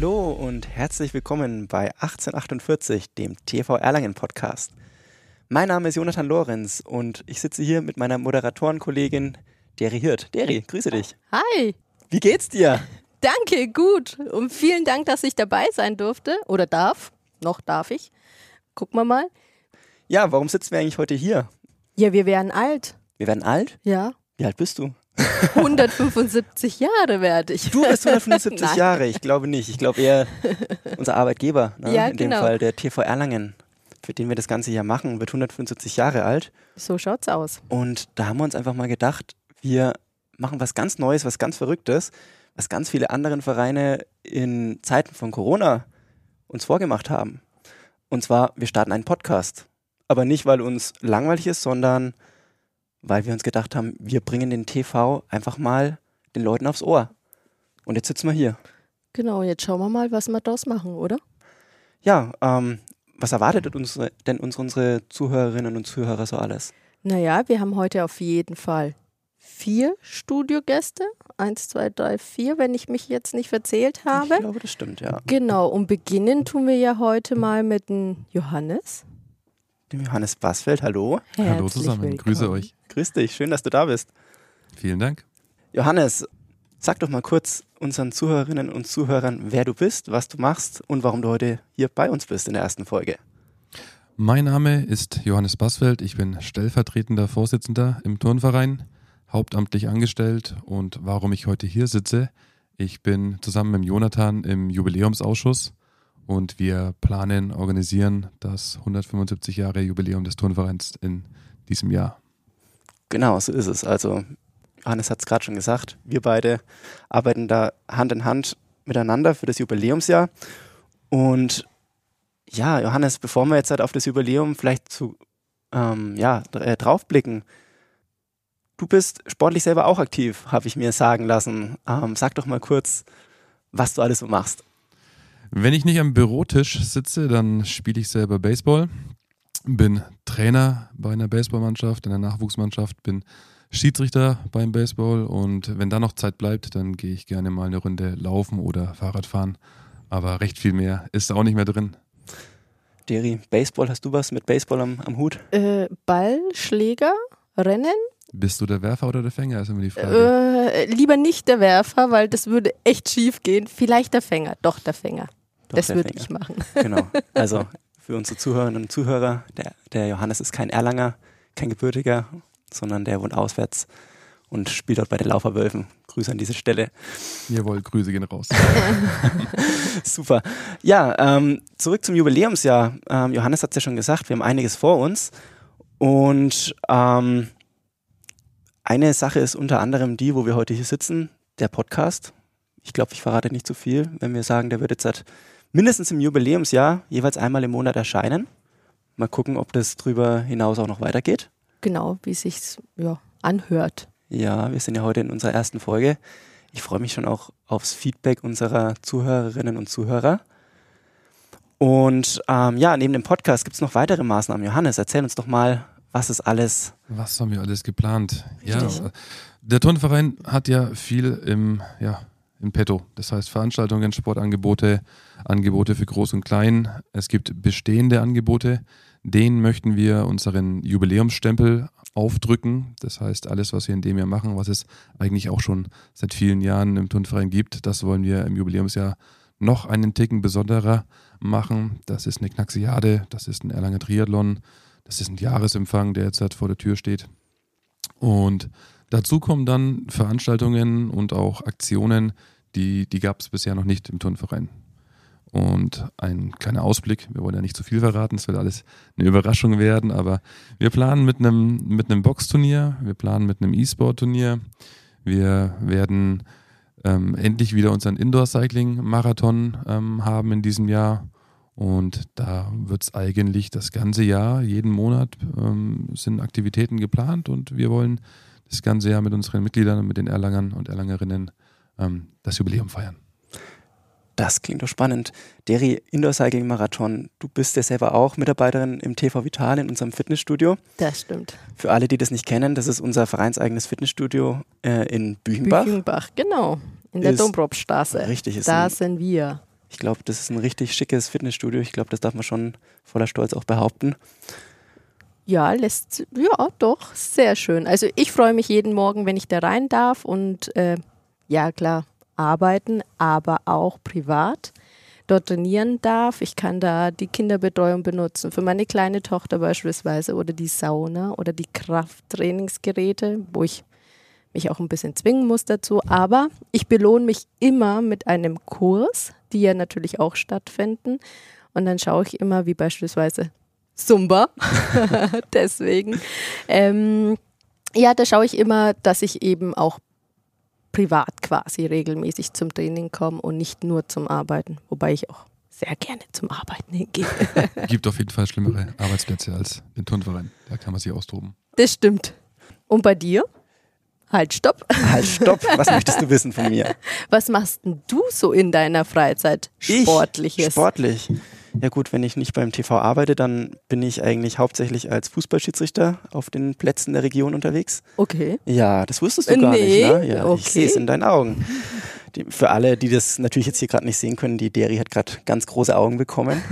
Hallo und herzlich willkommen bei 1848, dem TV Erlangen Podcast. Mein Name ist Jonathan Lorenz und ich sitze hier mit meiner Moderatorenkollegin Deri Hirt. Deri, grüße dich. Hi. Wie geht's dir? Danke, gut. Und vielen Dank, dass ich dabei sein durfte oder darf. Noch darf ich. Gucken wir mal. Ja, warum sitzen wir eigentlich heute hier? Ja, wir werden alt. Wir werden alt? Ja. Wie alt bist du? 175 Jahre werde ich. Du bist 175 Jahre, ich glaube nicht. Ich glaube eher unser Arbeitgeber, ne? Ja, in dem genau. Fall der TV Erlangen, für den wir das ganze hier machen, wird 175 Jahre alt. So schaut's aus. Und da haben wir uns einfach mal gedacht, wir machen was ganz Neues, was ganz Verrücktes, was ganz viele anderen Vereine in Zeiten von Corona uns vorgemacht haben. Und zwar, wir starten einen Podcast. Aber nicht, weil uns langweilig ist, sondern weil wir uns gedacht haben, wir bringen den TV einfach mal den Leuten aufs Ohr. Und jetzt sitzen wir hier. Genau, jetzt schauen wir mal, was wir daraus machen, oder? Ja, ähm, was erwartet uns denn uns, unsere Zuhörerinnen und Zuhörer so alles? Naja, wir haben heute auf jeden Fall vier Studiogäste. Eins, zwei, drei, vier, wenn ich mich jetzt nicht verzählt habe. Ich glaube, das stimmt, ja. Genau, und beginnen tun wir ja heute mal mit dem Johannes. Dem Johannes Bassfeld, hallo. Hallo Herzlich zusammen, willkommen. grüße euch. Grüß dich, schön, dass du da bist. Vielen Dank. Johannes, sag doch mal kurz unseren Zuhörerinnen und Zuhörern, wer du bist, was du machst und warum du heute hier bei uns bist in der ersten Folge. Mein Name ist Johannes Bassfeld. Ich bin stellvertretender Vorsitzender im Turnverein, hauptamtlich angestellt. Und warum ich heute hier sitze, ich bin zusammen mit Jonathan im Jubiläumsausschuss und wir planen, organisieren das 175 Jahre Jubiläum des Turnvereins in diesem Jahr. Genau, so ist es. Also, Johannes hat es gerade schon gesagt, wir beide arbeiten da Hand in Hand miteinander für das Jubiläumsjahr. Und ja, Johannes, bevor wir jetzt halt auf das Jubiläum vielleicht zu ähm, ja, äh, draufblicken, du bist sportlich selber auch aktiv, habe ich mir sagen lassen. Ähm, sag doch mal kurz, was du alles so machst. Wenn ich nicht am Bürotisch sitze, dann spiele ich selber Baseball, bin Trainer bei einer Baseballmannschaft, in einer Nachwuchsmannschaft, bin Schiedsrichter beim Baseball und wenn da noch Zeit bleibt, dann gehe ich gerne mal eine Runde laufen oder Fahrrad fahren. Aber recht viel mehr ist da auch nicht mehr drin. Deri, Baseball, hast du was mit Baseball am, am Hut? Äh, Ball, Schläger, Rennen. Bist du der Werfer oder der Fänger, ist immer die Frage. Äh, lieber nicht der Werfer, weil das würde echt schief gehen. Vielleicht der Fänger. Doch, der Fänger. Doch, das der würde ich machen. Genau. Also für unsere Zuhörerinnen und Zuhörer, der, der Johannes ist kein Erlanger, kein Gebürtiger, sondern der wohnt auswärts und spielt dort bei den Lauferwölfen. Grüße an diese Stelle. Jawohl, Grüße gehen raus. Super. Ja, ähm, zurück zum Jubiläumsjahr. Ähm, Johannes hat es ja schon gesagt, wir haben einiges vor uns. Und ähm, eine Sache ist unter anderem die, wo wir heute hier sitzen, der Podcast. Ich glaube, ich verrate nicht zu viel, wenn wir sagen, der wird jetzt seit mindestens im Jubiläumsjahr jeweils einmal im Monat erscheinen. Mal gucken, ob das drüber hinaus auch noch weitergeht. Genau, wie sich's ja, anhört. Ja, wir sind ja heute in unserer ersten Folge. Ich freue mich schon auch aufs Feedback unserer Zuhörerinnen und Zuhörer. Und ähm, ja, neben dem Podcast gibt es noch weitere Maßnahmen. Johannes, erzähl uns doch mal, was ist alles. Was haben wir alles geplant? Ja, Richtig. äh, der Turnverein hat ja viel im, ja, im Petto. Das heißt Veranstaltungen, Sportangebote, Angebote für Groß und Klein. Es gibt bestehende Angebote. Denen möchten wir unseren Jubiläumsstempel aufdrücken. Das heißt, alles, was wir in dem Jahr machen, was es eigentlich auch schon seit vielen Jahren im Turnverein gibt, das wollen wir im Jubiläumsjahr noch einen Ticken besonderer machen. Das ist eine Knaxiade, das ist ein Erlanger Triathlon, das ist ein Jahresempfang, der jetzt halt vor der Tür steht. Und dazu kommen dann Veranstaltungen und auch Aktionen, die, die gab es bisher noch nicht im Turnverein. Und ein kleiner Ausblick, wir wollen ja nicht zu viel verraten, es wird alles eine Überraschung werden, aber wir planen mit einem, mit einem Boxturnier, wir planen mit einem E-Sport-Turnier, wir werden ähm, endlich wieder unseren Indoor-Cycling-Marathon ähm, haben in diesem Jahr. Und da wird es eigentlich das ganze Jahr, jeden Monat ähm, sind Aktivitäten geplant und wir wollen das ganze Jahr mit unseren Mitgliedern und mit den Erlangern und Erlangerinnen ähm, das Jubiläum feiern. Das klingt doch spannend. Deri, Indoor Cycling Marathon, du bist ja selber auch Mitarbeiterin im TV Vital in unserem Fitnessstudio. Das stimmt. Für alle, die das nicht kennen, das ist unser vereinseigenes Fitnessstudio äh, in Büchenbach. Büchenbach, genau. In der Dombropstraße. Richtig, ist Da ein, sind wir. Ich glaube, das ist ein richtig schickes Fitnessstudio. Ich glaube, das darf man schon voller Stolz auch behaupten. Ja, lässt, ja, doch, sehr schön. Also ich freue mich jeden Morgen, wenn ich da rein darf und äh, ja, klar, arbeiten, aber auch privat dort trainieren darf. Ich kann da die Kinderbetreuung benutzen, für meine kleine Tochter beispielsweise oder die Sauna oder die Krafttrainingsgeräte, wo ich mich auch ein bisschen zwingen muss dazu. Aber ich belohne mich immer mit einem Kurs, die ja natürlich auch stattfinden. Und dann schaue ich immer, wie beispielsweise Zumba. Deswegen. Ähm, ja, da schaue ich immer, dass ich eben auch privat quasi regelmäßig zum Training komme und nicht nur zum Arbeiten. Wobei ich auch sehr gerne zum Arbeiten hingehe. Gibt auf jeden Fall schlimmere Arbeitsplätze als den Turnverein. Da kann man sich austoben. Das stimmt. Und bei dir? Halt, stopp. Halt, stopp. Was möchtest du wissen von mir? Was machst denn du so in deiner Freizeit? Sportliches. Ich? Sportlich. Ja gut, wenn ich nicht beim TV arbeite, dann bin ich eigentlich hauptsächlich als Fußballschiedsrichter auf den Plätzen der Region unterwegs. Okay. Ja, das wusstest du gar nee, nicht, ne? Ja, okay. ich sehe es in deinen Augen. Die, für alle, die das natürlich jetzt hier gerade nicht sehen können, die Deri hat gerade ganz große Augen bekommen.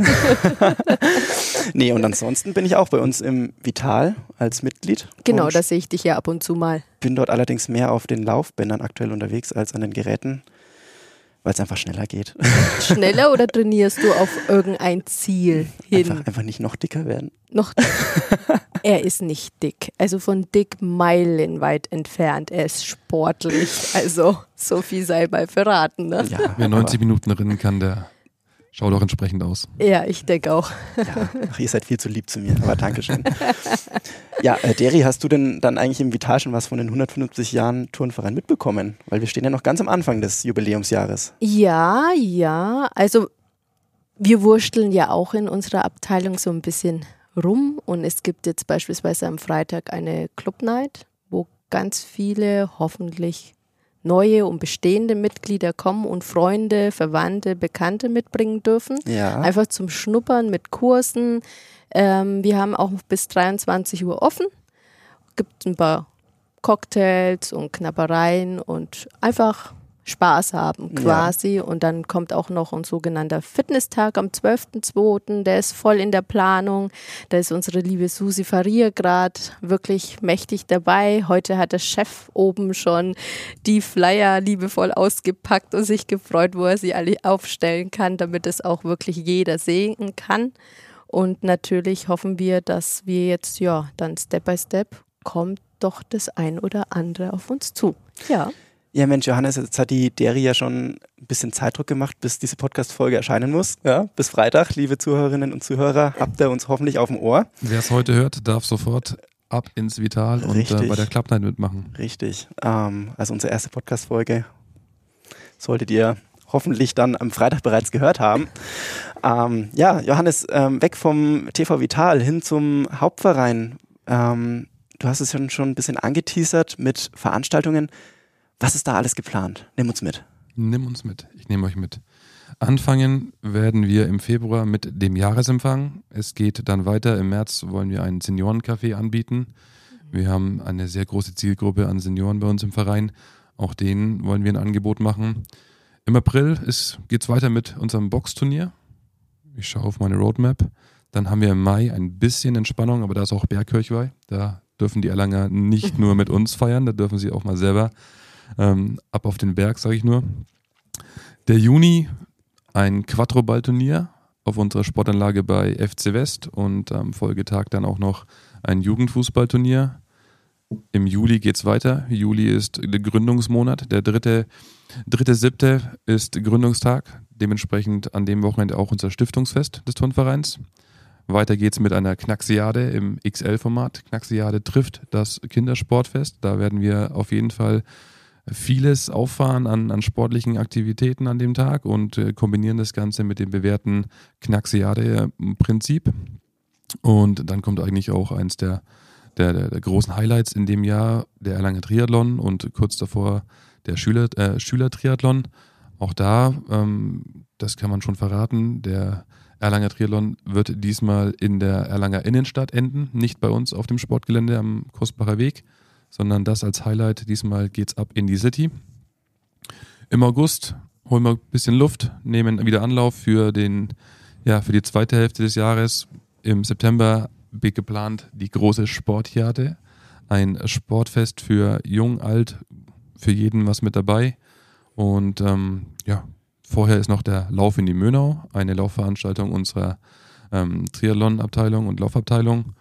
nee, und ansonsten bin ich auch bei uns im Vital als Mitglied. Genau, da sehe ich dich ja ab und zu mal. Bin dort allerdings mehr auf den Laufbändern aktuell unterwegs als an den Geräten weil es einfach schneller geht. Schneller oder trainierst du auf irgendein Ziel hin? Einfach, einfach nicht noch dicker werden. Noch. er ist nicht dick. Also von dick meilenweit entfernt. Er ist sportlich. Also so viel sei mal verraten. Ne? Ja, Wer 90 Minuten rennen kann, der Schaut auch entsprechend aus. Ja, ich denke auch. Ja, ach, ihr seid viel zu lieb zu mir, aber Dankeschön. ja, äh, Deri, hast du denn dann eigentlich im Vital schon was von den 150 Jahren Turnverein mitbekommen? Weil wir stehen ja noch ganz am Anfang des Jubiläumsjahres. Ja, ja. Also wir wursteln ja auch in unserer Abteilung so ein bisschen rum und es gibt jetzt beispielsweise am Freitag eine Club Night, wo ganz viele hoffentlich neue und bestehende Mitglieder kommen und Freunde, Verwandte, Bekannte mitbringen dürfen. Ja. Einfach zum Schnuppern mit Kursen. Ähm, wir haben auch bis 23 Uhr offen. Gibt ein paar Cocktails und Knappereien und einfach Spaß haben quasi. Ja. Und dann kommt auch noch ein sogenannter Fitnesstag am 12.02. Der ist voll in der Planung. Da ist unsere liebe Susi Faria gerade wirklich mächtig dabei. Heute hat der Chef oben schon die Flyer liebevoll ausgepackt und sich gefreut, wo er sie alle aufstellen kann, damit es auch wirklich jeder sehen kann. Und natürlich hoffen wir, dass wir jetzt ja dann Step by Step kommt doch das ein oder andere auf uns zu. Ja. Ja, Mensch, Johannes, jetzt hat die Deri ja schon ein bisschen Zeitdruck gemacht, bis diese Podcast-Folge erscheinen muss. Ja, bis Freitag, liebe Zuhörerinnen und Zuhörer, habt ihr uns hoffentlich auf dem Ohr. Wer es heute hört, darf sofort ab ins Vital Richtig. und äh, bei der Club Night mitmachen. Richtig. Ähm, also unsere erste Podcast-Folge solltet ihr hoffentlich dann am Freitag bereits gehört haben. Ähm, ja, Johannes, ähm, weg vom TV Vital hin zum Hauptverein. Ähm, du hast es ja schon ein bisschen angeteasert mit Veranstaltungen. Was ist da alles geplant? Nimm uns mit. Nimm uns mit. Ich nehme euch mit. Anfangen werden wir im Februar mit dem Jahresempfang. Es geht dann weiter. Im März wollen wir einen Seniorencafé anbieten. Wir haben eine sehr große Zielgruppe an Senioren bei uns im Verein. Auch denen wollen wir ein Angebot machen. Im April geht es weiter mit unserem Boxturnier. Ich schaue auf meine Roadmap. Dann haben wir im Mai ein bisschen Entspannung, aber da ist auch Bergkirchweih. Da dürfen die Erlanger nicht nur mit uns feiern, da dürfen sie auch mal selber ähm, ab auf den Berg, sage ich nur. Der Juni ein Quattroball-Turnier auf unserer Sportanlage bei FC West und am Folgetag dann auch noch ein Jugendfußballturnier. Im Juli geht es weiter. Juli ist der Gründungsmonat. Der dritte, dritte, siebte ist Gründungstag. Dementsprechend an dem Wochenende auch unser Stiftungsfest des Turnvereins. Weiter geht's mit einer Knaxiade im XL-Format. Knaxiade trifft das Kindersportfest. Da werden wir auf jeden Fall vieles auffahren an, an sportlichen Aktivitäten an dem Tag und äh, kombinieren das Ganze mit dem bewährten Knaxiade-Prinzip. Und dann kommt eigentlich auch eins der, der, der, der, großen Highlights in dem Jahr, der Erlanger Triathlon und kurz davor der Schüler, äh, Schüler-Triathlon. Auch da, ähm, das kann man schon verraten, der Erlanger Triathlon wird diesmal in der Erlanger Innenstadt enden, nicht bei uns auf dem Sportgelände am Kostbacher Weg sondern das als Highlight. Diesmal geht's ab in die City. Im August holen wir ein bisschen Luft, nehmen wieder Anlauf für den, ja, für die zweite Hälfte des Jahres. Im September geplant die große Sportjade. Ein Sportfest für jung, alt, für jeden was mit dabei. Und ähm, ja, vorher ist noch der Lauf in die Mönau, eine Laufveranstaltung unserer ähm, Triathlon-Abteilung und Laufabteilung.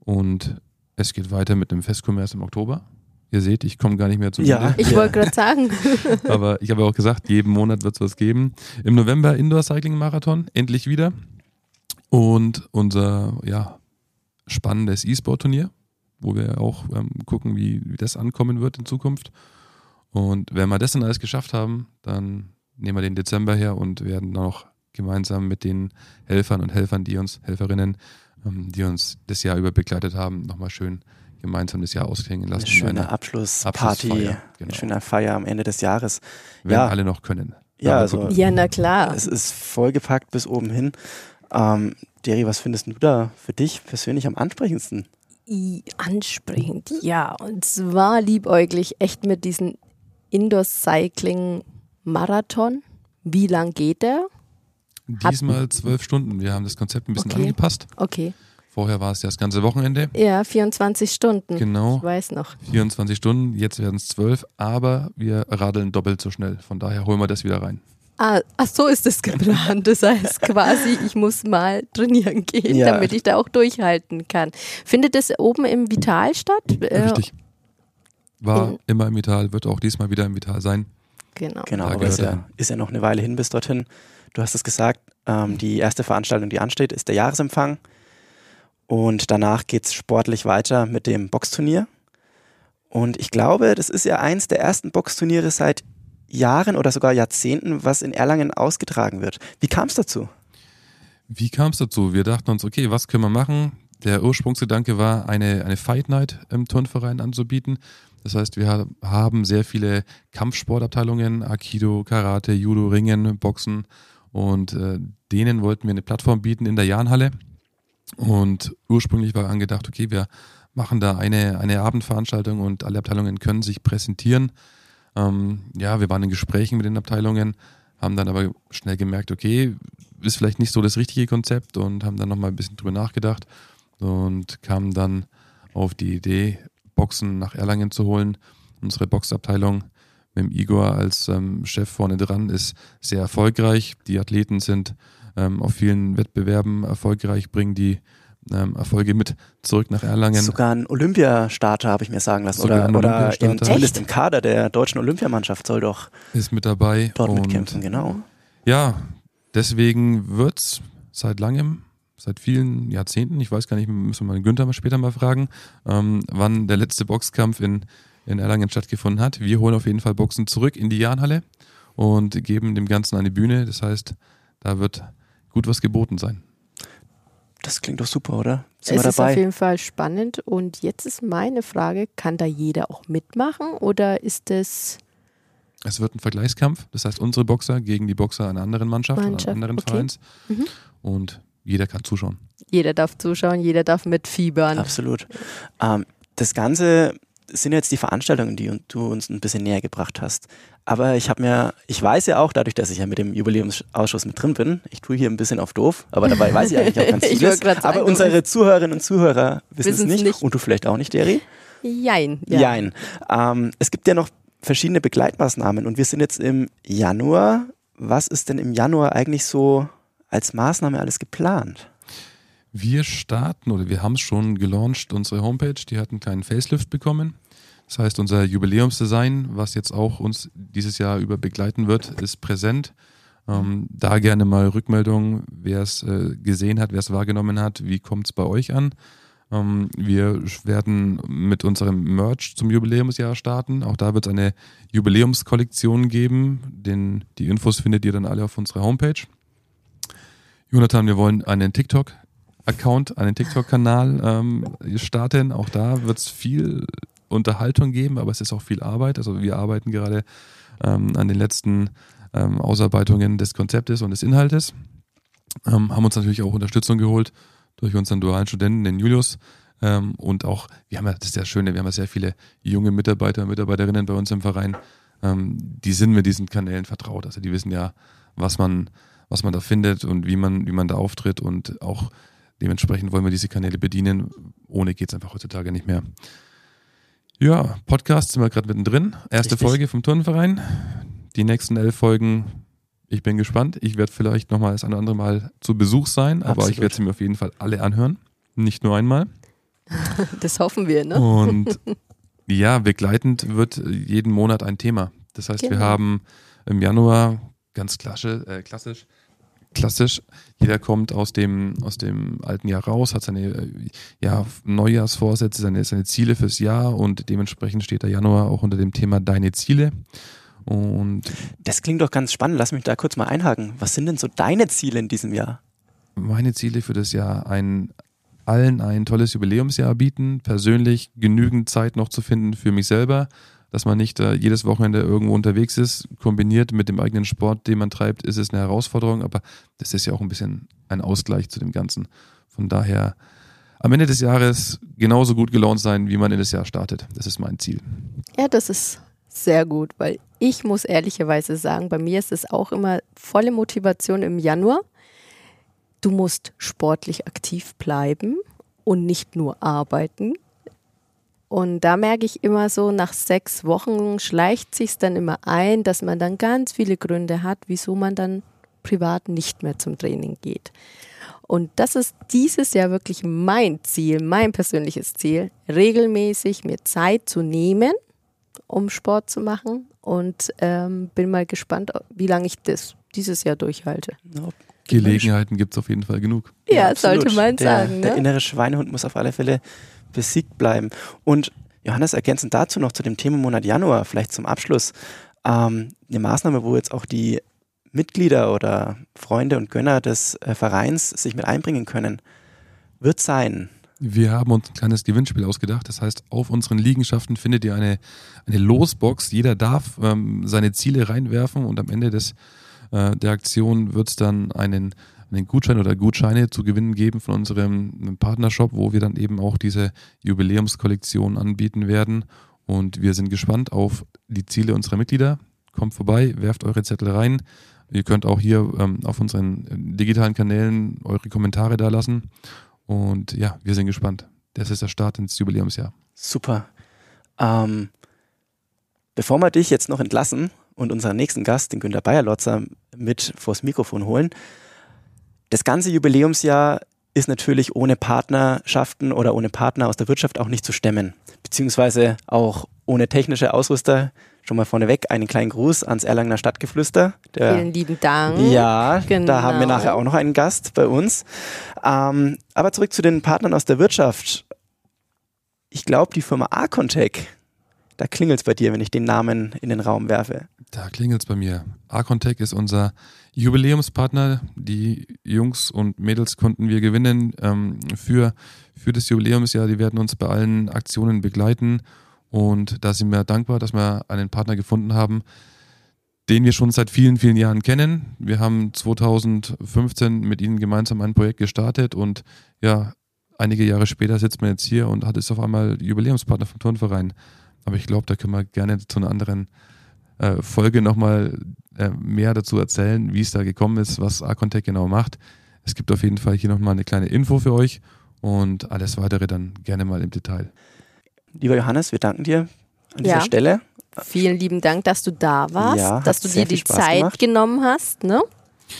Und es geht weiter mit dem Festkommers im Oktober. Ihr seht, ich komme gar nicht mehr zum Ja. Ich wollte gerade sagen. Aber ich habe auch gesagt, jeden Monat wird es was geben. Im November Indoor Cycling Marathon, endlich wieder. Und unser ja, spannendes E-Sport-Turnier, wo wir auch ähm, gucken, wie, wie das ankommen wird in Zukunft. Und wenn wir das dann alles geschafft haben, dann nehmen wir den Dezember her und werden dann auch gemeinsam mit den Helfern und Helfern, die uns, Helferinnen, die uns das Jahr über begleitet haben, nochmal schön gemeinsam das Jahr ausklingen lassen. Eine schöne Eine Abschlussparty, Abschlussfeier, genau. eine schöne Feier am Ende des Jahres. wenn ja. alle noch können. Ja, also-. Ja, na klar. Es ist vollgepackt bis oben hin. Ähm, Deri, was findest du da für dich persönlich am ansprechendsten? I- Ansprechend, ja. Und zwar liebäuglich echt mit diesem Indoor-Cycling-Marathon. Wie lang geht der? Diesmal zwölf Stunden. Wir haben das Konzept ein bisschen Okay. angepasst. Okay. Vorher war es ja das ganze Wochenende. Ja, 24 Stunden. Genau. Ich weiß noch. 24 Stunden, jetzt werden es zwölf, aber wir radeln doppelt so schnell. Von daher holen wir das wieder rein. Ah, ach, so ist es geplant. Das heißt quasi, ich muss mal trainieren gehen, Ja. damit ich da auch durchhalten kann. Findet es oben im Vital statt? Äh, Richtig. War in- immer im Vital, wird auch diesmal wieder im Vital sein. Genau. Genau, aber ist ja, er ist ja noch eine Weile hin bis dorthin. Du hast es gesagt, ähm, die erste Veranstaltung, die ansteht, ist der Jahresempfang. Und danach geht es sportlich weiter mit dem Boxturnier. Und ich glaube, das ist ja eins der ersten Boxturniere seit Jahren oder sogar Jahrzehnten, was in Erlangen ausgetragen wird. Wie kam es dazu? Wie kam es dazu? Wir dachten uns, okay, was können wir machen? Der Ursprungsgedanke war, eine, eine Fight Night im Turnverein anzubieten. Das heißt, wir ha- haben sehr viele Kampfsportabteilungen, Aikido, Karate, Judo, Ringen, Boxen und äh, denen wollten wir eine Plattform bieten in der Jahnhalle. Und ursprünglich war angedacht, okay, wir machen da eine, eine Abendveranstaltung und alle Abteilungen können sich präsentieren. Ähm, ja, wir waren in Gesprächen mit den Abteilungen, haben dann aber schnell gemerkt, okay, ist vielleicht nicht so das richtige Konzept und haben dann nochmal ein bisschen drüber nachgedacht und kamen dann auf die Idee, Boxen nach Erlangen zu holen. Unsere Boxabteilung mit Igor als ähm, Chef vorne dran ist sehr erfolgreich. Die Athleten sind ähm, auf vielen Wettbewerben erfolgreich, bringen die ähm, Erfolge mit zurück nach Erlangen. Sogar ein Olympiastarter, habe ich mir sagen lassen. Sogar Oder, ein oder im, zumindest im Kader der deutschen Olympiamannschaft soll doch ist mit dabei. dort und mitkämpfen, genau. Ja, deswegen wird's seit langem, seit vielen Jahrzehnten, ich weiß gar nicht, müssen wir mal Günther mal später mal fragen, ähm, wann der letzte Boxkampf in, in Erlangen stattgefunden hat. Wir holen auf jeden Fall Boxen zurück in die Jahnhalle und geben dem Ganzen eine Bühne. Das heißt, da wird gut was geboten sein. Das klingt doch super, oder? Sind Es wir ist auf jeden Fall spannend. Und jetzt ist meine Frage, kann da jeder auch mitmachen oder ist es Es wird ein Vergleichskampf, das heißt unsere Boxer gegen die Boxer einer anderen Mannschaft, einer Mannschaft, anderen okay. Vereins Mhm. und jeder kann zuschauen. jeder darf zuschauen, jeder darf mitfiebern? Absolut. Ähm, das Ganze sind jetzt die Veranstaltungen, die du uns ein bisschen näher gebracht hast. Aber ich habe mir, ich weiß ja auch, dadurch, dass ich ja mit dem Jubiläumsausschuss mit drin bin, ich tue hier ein bisschen auf doof, aber dabei weiß ich eigentlich auch ganz vieles. aber unsere Zuhörerinnen und Zuhörer wissen es nicht, nicht. und du vielleicht auch nicht, Deri? Jein. Ja. Jein. Ähm, es gibt ja noch verschiedene Begleitmaßnahmen und wir sind jetzt im Januar. Was ist denn im Januar eigentlich so als Maßnahme alles geplant? Wir starten oder wir haben es schon gelauncht, unsere Homepage, die hat einen kleinen Facelift bekommen. Das heißt, unser Jubiläumsdesign, was jetzt auch uns dieses Jahr über begleiten wird, ist präsent. Ähm, da gerne mal Rückmeldung, wer es äh, gesehen hat, wer es wahrgenommen hat, wie kommt es bei euch an. Ähm, wir werden mit unserem Merch zum Jubiläumsjahr starten. Auch da wird es eine Jubiläumskollektion geben. Den, die Infos findet ihr dann alle auf unserer Homepage. Jonathan, wir wollen einen TikTok-Account, einen TikTok-Kanal ähm, starten. Auch da wird es viel Unterhaltung geben, aber es ist auch viel Arbeit. Also wir arbeiten gerade ähm, an den letzten ähm, Ausarbeitungen des Konzeptes und des Inhaltes. Ähm, haben uns natürlich auch Unterstützung geholt durch unseren dualen Studenten, den Julius. Ähm, und auch, wir haben ja, das ist ja Schöne, wir haben ja sehr viele junge Mitarbeiter und Mitarbeiterinnen bei uns im Verein. ähm, die sind mit diesen Kanälen vertraut. Also die wissen ja, was man, was man da findet und wie man, wie man da auftritt und auch dementsprechend wollen wir diese Kanäle bedienen. Ohne geht es einfach heutzutage nicht mehr. Ja, Podcast sind wir gerade mittendrin. Erste Richtig. Folge vom Turnverein. Die nächsten elf Folgen, ich bin gespannt. Ich werde vielleicht nochmal das eine oder andere Mal zu Besuch sein, aber Absolut. ich werde sie mir auf jeden Fall alle anhören. Nicht nur einmal. Das hoffen wir, ne? Und ja, begleitend wird jeden Monat ein Thema. Das heißt, genau. wir haben im Januar ganz klassisch, äh, klassisch, klassisch, jeder kommt aus dem, aus dem alten Jahr raus, hat seine äh, ja, Neujahrsvorsätze, seine, seine Ziele fürs Jahr und dementsprechend steht der Januar auch unter dem Thema Deine Ziele. Und das klingt doch ganz spannend. Lass mich da kurz mal einhaken. Was sind denn so deine Ziele in diesem Jahr? Meine Ziele für das Jahr, ein, allen ein tolles Jubiläumsjahr bieten, persönlich genügend Zeit noch zu finden für mich selber, dass man nicht äh, jedes Wochenende irgendwo unterwegs ist, kombiniert mit dem eigenen Sport, den man treibt, ist es eine Herausforderung, aber das ist ja auch ein bisschen ein Ausgleich zu dem Ganzen. Von daher am Ende des Jahres genauso gut gelaunt sein, wie man in das Jahr startet. Das ist mein Ziel. Ja, das ist sehr gut, weil ich muss ehrlicherweise sagen, bei mir ist es auch immer volle Motivation im Januar du musst sportlich aktiv bleiben und nicht nur arbeiten. Und da merke ich immer so, nach sechs Wochen schleicht sich dann immer ein, dass man dann ganz viele Gründe hat, wieso man dann privat nicht mehr zum Training geht. Und das ist dieses Jahr wirklich mein Ziel, mein persönliches Ziel, regelmäßig mir Zeit zu nehmen, um Sport zu machen. Und ähm, bin mal gespannt, wie lange ich das dieses Jahr durchhalte. Gelegenheiten gibt es auf jeden Fall genug. Ja, ja sollte man der, sagen. Ne? Der innere Schweinehund muss auf alle Fälle besiegt bleiben. Und Johannes, ergänzend dazu noch zu dem Thema Monat Januar, vielleicht zum Abschluss, ähm, eine Maßnahme, wo jetzt auch die Mitglieder oder Freunde und Gönner des äh, Vereins sich mit einbringen können, wird sein. Wir haben uns ein kleines Gewinnspiel ausgedacht. Das heißt, auf unseren Liegenschaften findet ihr eine, eine Losbox. Jeder darf ähm, seine Ziele reinwerfen und am Ende des äh, der Aktion wird es dann einen, einen Gutschein oder Gutscheine zu gewinnen geben von unserem Partnershop, wo wir dann eben auch diese Jubiläumskollektion anbieten werden. Und wir sind gespannt auf die Ziele unserer Mitglieder. Kommt vorbei, werft eure Zettel rein. Ihr könnt auch hier ähm, auf unseren digitalen Kanälen eure Kommentare da lassen. Und ja, wir sind gespannt. Das ist der Start ins Jubiläumsjahr. Super. Ähm, bevor wir dich jetzt noch entlassen, und unseren nächsten Gast, den Günter Bayerlotzer, mit vors Mikrofon holen. Das ganze Jubiläumsjahr ist natürlich ohne Partnerschaften oder ohne Partner aus der Wirtschaft auch nicht zu stemmen, beziehungsweise auch ohne technische Ausrüster. Schon mal vorneweg einen kleinen Gruß ans Erlangener Stadtgeflüster. Der, Vielen lieben Dank. Ja, genau. da haben wir nachher auch noch einen Gast bei uns. Ähm, aber zurück zu den Partnern aus der Wirtschaft. Ich glaube, die Firma Arcontech, da klingelt es bei dir, wenn ich den Namen in den Raum werfe. Da klingelt es bei mir. Arcontech ist unser Jubiläumspartner. Die Jungs und Mädels konnten wir gewinnen ähm, für, für das Jubiläumsjahr. Die werden uns bei allen Aktionen begleiten. Und da sind wir dankbar, dass wir einen Partner gefunden haben, den wir schon seit vielen, vielen Jahren kennen. Wir haben 2015 mit ihnen gemeinsam ein Projekt gestartet und ja, einige Jahre später sitzt man jetzt hier und hat es auf einmal Jubiläumspartner vom Turnverein. Aber ich glaube, da können wir gerne zu einer anderen äh, Folge nochmal äh, mehr dazu erzählen, wie es da gekommen ist, was Arcontech genau macht. Es gibt auf jeden Fall hier nochmal eine kleine Info für euch und alles weitere dann gerne mal im Detail. Lieber Johannes, wir danken dir an dieser ja. Stelle. Vielen lieben Dank, dass du da warst, ja, dass du dir die Zeit gemacht. genommen hast. Ne?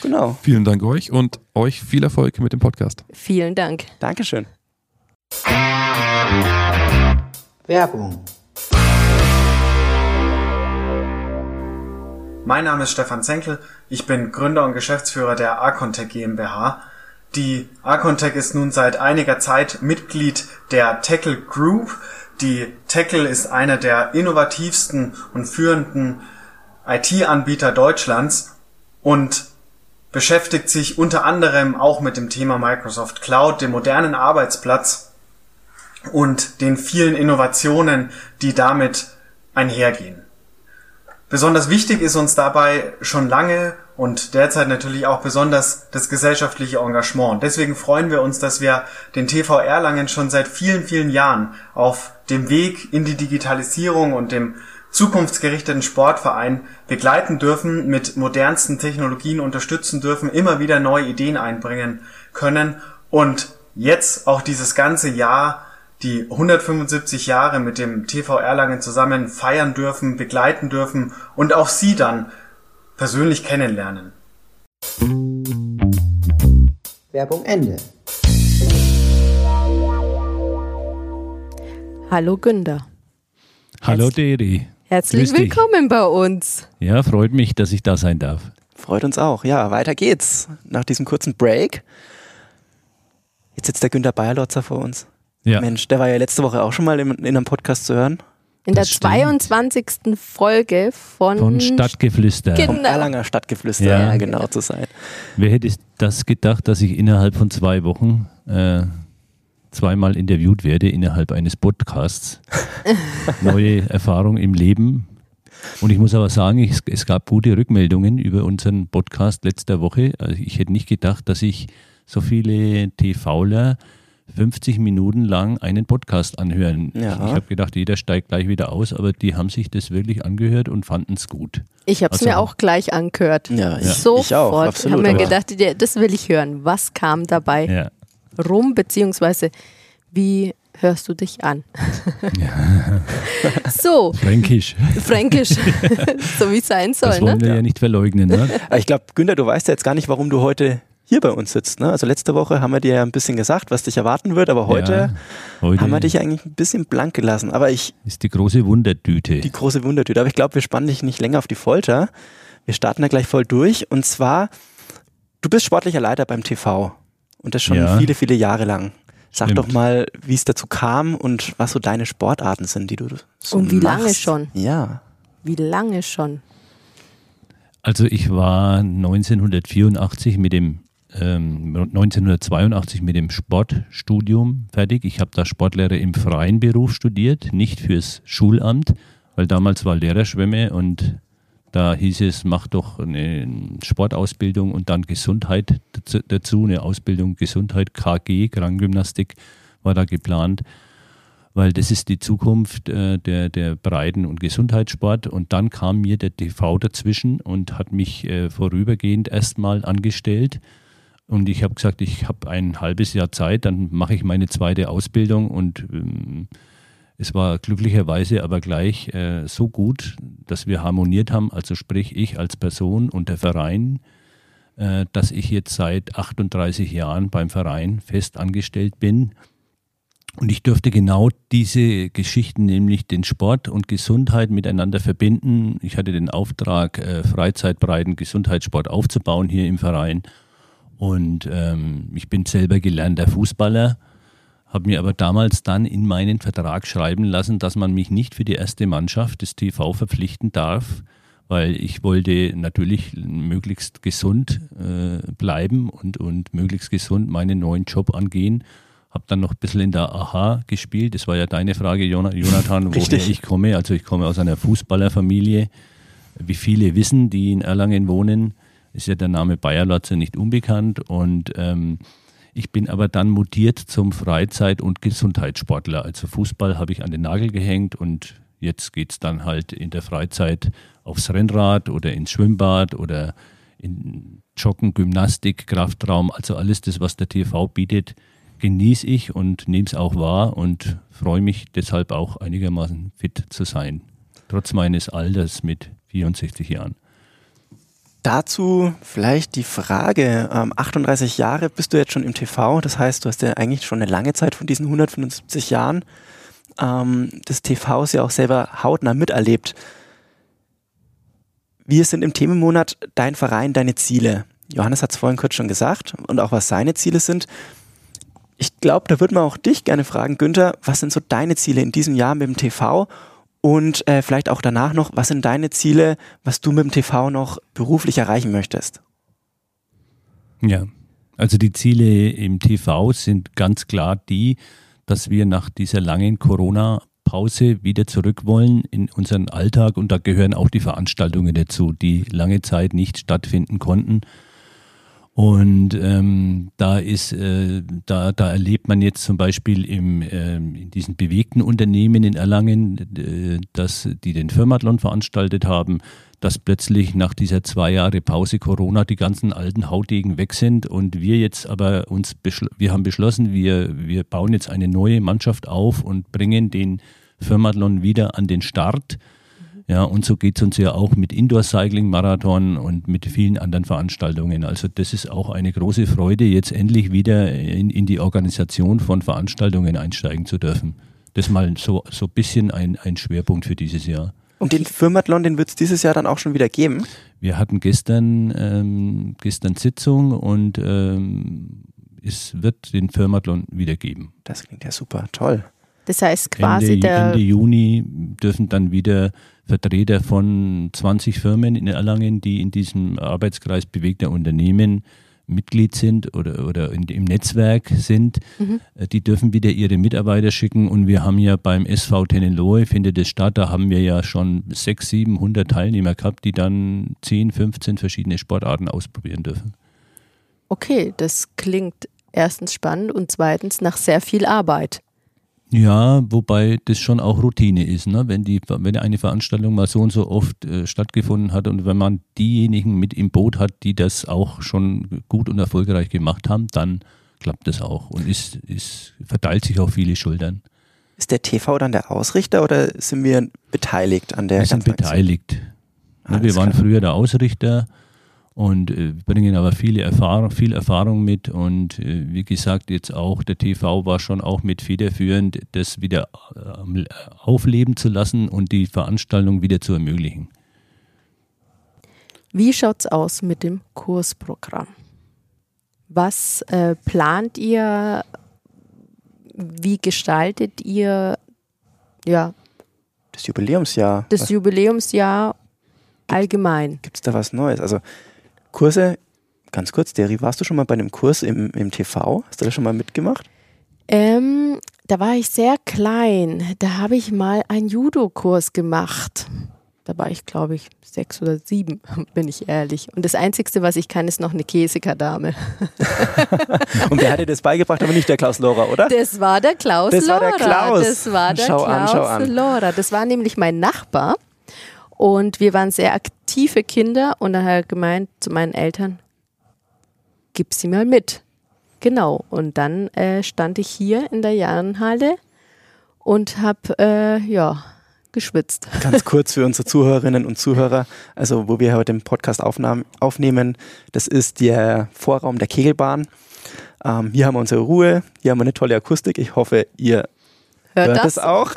Genau. Vielen Dank euch und euch viel Erfolg mit dem Podcast. Vielen Dank. Dankeschön. Werbung Mein Name ist Stefan Zenkel, ich bin Gründer und Geschäftsführer der Arcontech GmbH. Die Arcontech ist nun seit einiger Zeit Mitglied der Tackle Group. Die Tackle ist einer der innovativsten und führenden IT-Anbieter Deutschlands und beschäftigt sich unter anderem auch mit dem Thema Microsoft Cloud, dem modernen Arbeitsplatz und den vielen Innovationen, die damit einhergehen. Besonders wichtig ist uns dabei schon lange und derzeit natürlich auch besonders das gesellschaftliche Engagement. Deswegen freuen wir uns, dass wir den TV Erlangen schon seit vielen, vielen Jahren auf dem Weg in die Digitalisierung und dem zukunftsgerichteten Sportverein begleiten dürfen, mit modernsten Technologien unterstützen dürfen, immer wieder neue Ideen einbringen können und jetzt auch dieses ganze Jahr die 175 Jahre mit dem TV Erlangen zusammen feiern dürfen, begleiten dürfen und auch Sie dann persönlich kennenlernen. Werbung Ende. Hallo Günther. Hallo Deri. Herzlich Grüß dich. willkommen bei uns. Ja, freut mich, dass ich da sein darf. Freut uns auch. Ja, weiter geht's. Nach diesem kurzen Break. Jetzt sitzt der Günter Bayerlotzer vor uns. Ja, Mensch, der war ja letzte Woche auch schon mal in, in einem Podcast zu hören. In der Das stimmt. 22. Folge von, von Stadtgeflüster. Genau. Vom Erlanger Stadtgeflüster, Ja. ja, genau zu sein. Wer hätte das gedacht, dass ich innerhalb von zwei Wochen äh, zweimal interviewt werde innerhalb eines Podcasts? Neue Erfahrung im Leben. Und ich muss aber sagen, ich, es gab gute Rückmeldungen über unseren Podcast letzter Woche. Also ich hätte nicht gedacht, dass ich so viele TVler 50 Minuten lang einen Podcast anhören. Ja. Ich, habe gedacht, jeder steigt gleich wieder aus, aber die haben sich das wirklich angehört und fanden es gut. Ich habe es Also- mir auch gleich angehört. Ja, ich, Sofort. ich auch, habe absolut. mir aber- gedacht, ja, das will ich hören. Was kam dabei Ja. rum, beziehungsweise wie hörst du dich an? so, Fränkisch. fränkisch, so wie es sein soll. Das wollen Ne? wir ja nicht verleugnen. Ne? Ich glaube, Günther, du weißt ja jetzt gar nicht, warum du heute hier bei uns sitzt. Ne? Also letzte Woche haben wir dir ja ein bisschen gesagt, was dich erwarten wird, aber heute ja, heute haben wir dich eigentlich ein bisschen blank gelassen. Aber ich, ist die große Wundertüte. die große Wundertüte. Aber ich glaube, wir spannen dich nicht länger auf die Folter. Wir starten da gleich voll durch. Und zwar, du bist sportlicher Leiter beim TV. Und das schon Ja. viele, viele Jahre lang. Sag Stimmt. doch mal, wie es dazu kam und was so deine Sportarten sind, die du so Und wie lange machst. schon? Ja. Wie lange schon? Also ich war 1984 mit dem ähm, 1982 mit dem Sportstudium fertig. Ich habe da Sportlehre im freien Beruf studiert, nicht fürs Schulamt, weil damals war Lehrerschwemme und da hieß es, mach doch eine Sportausbildung und dann Gesundheit dazu- dazu, eine Ausbildung Gesundheit, KG, Krankengymnastik war da geplant, weil das ist die Zukunft äh, der, der Breiten- und Gesundheitssport. Und dann kam mir der TV dazwischen und hat mich äh, vorübergehend erstmal angestellt. Und ich habe gesagt, ich habe ein halbes Jahr Zeit, dann mache ich meine zweite Ausbildung und ähm, es war glücklicherweise aber gleich äh, so gut, dass wir harmoniert haben, also sprich ich als Person und der Verein, äh, dass ich jetzt seit 38 Jahren beim Verein fest angestellt bin. Und ich durfte genau diese Geschichten, nämlich den Sport und Gesundheit miteinander verbinden. Ich hatte den Auftrag, äh, freizeitbreiten Gesundheitssport aufzubauen hier im Verein. Und ähm, ich bin selber gelernter Fußballer, habe mir aber damals dann in meinen Vertrag schreiben lassen, dass man mich nicht für die erste Mannschaft des TV verpflichten darf, weil ich wollte natürlich möglichst gesund äh, bleiben und, und möglichst gesund meinen neuen Job angehen. Habe dann noch ein bisschen in der AHA gespielt. Das war ja deine Frage, Jona- Jonathan, woher ich komme. Also ich komme aus einer Fußballerfamilie. Wie viele wissen, die in Erlangen wohnen, ist ja der Name Bayerlotze nicht unbekannt. Und ähm, ich bin aber dann mutiert zum Freizeit- und Gesundheitssportler. Also Fußball habe ich an den Nagel gehängt und jetzt geht es dann halt in der Freizeit aufs Rennrad oder ins Schwimmbad oder in Joggen, Gymnastik, Kraftraum, also alles das, was der TV bietet, genieße ich und nehme es auch wahr und freue mich deshalb auch einigermaßen fit zu sein, trotz meines Alters mit 64 Jahren. Dazu vielleicht die Frage, ähm, 38 Jahre bist du jetzt schon im TV, das heißt, du hast ja eigentlich schon eine lange Zeit von diesen 175 Jahren ähm, des TVs ja auch selber hautnah miterlebt. Wir sind im Themenmonat dein Verein, deine Ziele. Johannes hat es vorhin kurz schon gesagt und auch was seine Ziele sind. Ich glaube, da würde man auch dich gerne fragen, Günther, was sind so deine Ziele in diesem Jahr mit dem TV und äh, vielleicht auch danach noch, was sind deine Ziele, was du mit dem TV noch beruflich erreichen möchtest? Ja, also die Ziele im TV sind ganz klar die, dass wir nach dieser langen Corona-Pause wieder zurück wollen in unseren Alltag und da gehören auch die Veranstaltungen dazu, die lange Zeit nicht stattfinden konnten. Und ähm, da ist, äh, da, da erlebt man jetzt zum Beispiel im, äh, in diesen bewegten Unternehmen in Erlangen, äh, dass die den Firmathlon veranstaltet haben, dass plötzlich nach dieser zwei Jahre Pause Corona die ganzen alten Hautdegen weg sind und wir jetzt aber uns, wir haben beschlossen, wir, wir bauen jetzt eine neue Mannschaft auf und bringen den Firmathlon wieder an den Start ja, und so geht es uns ja auch mit Indoor-Cycling-Marathon und mit vielen anderen Veranstaltungen. Also das ist auch eine große Freude, jetzt endlich wieder in, in die Organisation von Veranstaltungen einsteigen zu dürfen. Das ist mal so, so ein bisschen ein, ein Schwerpunkt für dieses Jahr. Und den Firmathlon, den wird es dieses Jahr dann auch schon wieder geben? Wir hatten gestern, ähm, gestern Sitzung und ähm, es wird den Firmathlon wieder geben. Das klingt ja super, toll. Das heißt quasi Ende, der Ende Juni dürfen dann wieder Vertreter von 20 Firmen in Erlangen, die in diesem Arbeitskreis bewegter Unternehmen Mitglied sind oder, oder in, im Netzwerk sind, mhm. die dürfen wieder ihre Mitarbeiter schicken. Und wir haben ja beim SV Tennelohe, findet es statt, da haben wir ja schon 600, 700 Teilnehmer gehabt, die dann 10, 15 verschiedene Sportarten ausprobieren dürfen. Okay, das klingt erstens spannend und zweitens nach sehr viel Arbeit. Ja, wobei das schon auch Routine ist, ne? wenn, die, wenn eine Veranstaltung mal so und so oft äh, stattgefunden hat und wenn man diejenigen mit im Boot hat, die das auch schon gut und erfolgreich gemacht haben, dann klappt das auch und ist, ist, verteilt sich auf viele Schultern. Ist der TV dann der Ausrichter oder sind wir beteiligt an der Wir sind beteiligt. Ja, wir waren klar. früher der Ausrichter und äh, bringen aber viele Erfahrung, viel Erfahrung mit und äh, wie gesagt jetzt auch der TV war schon auch mit federführend, das wieder äh, aufleben zu lassen und die Veranstaltung wieder zu ermöglichen. Wie schaut es aus mit dem Kursprogramm? Was äh, plant ihr? Wie gestaltet ihr ja, das Jubiläumsjahr? Das was? Jubiläumsjahr allgemein. Gibt es da was Neues? Also Kurse, ganz kurz, Deri, warst du schon mal bei einem Kurs im, im TV? Hast du das schon mal mitgemacht? Ähm, da war ich sehr klein. Da habe ich mal einen Judo-Kurs gemacht. Da war ich, glaube ich, sechs oder sieben, bin ich ehrlich. Und das Einzige, was ich kann, ist noch eine Käsekadame. Und wer hat dir das beigebracht, aber nicht der Klaus Lora, oder? Das war der Klaus das Lora. War der Klaus. Das war der schau Klaus an, an. Lora. Das war nämlich mein Nachbar. Und wir waren sehr aktive Kinder und dann er gemeint zu meinen Eltern, gib sie mal mit. Genau. Und dann äh, stand ich hier in der Jahrenhalle und habe, äh, ja, geschwitzt. Ganz kurz für unsere Zuhörerinnen und Zuhörer, also wo wir heute den Podcast aufnehmen, das ist der Vorraum der Kegelbahn. Ähm, hier haben wir unsere Ruhe, hier haben wir eine tolle Akustik. Ich hoffe, ihr hört, hört das? es auch.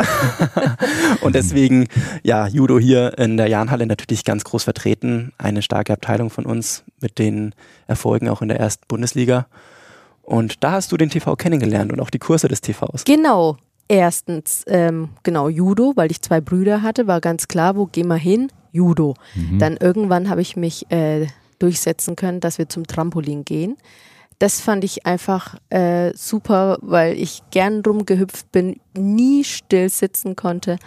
und deswegen, ja, Judo hier in der Jahnhalle natürlich ganz groß vertreten. Eine starke Abteilung von uns mit den Erfolgen auch in der ersten Bundesliga. Und da hast du den TV kennengelernt und auch die Kurse des TVs. Genau. Erstens, ähm, genau, Judo, weil ich zwei Brüder hatte, war ganz klar, wo gehen wir hin? Judo. Mhm. Dann irgendwann habe ich mich äh, durchsetzen können, dass wir zum Trampolin gehen das fand ich einfach äh, super, weil ich gern rumgehüpft bin, nie still sitzen konnte.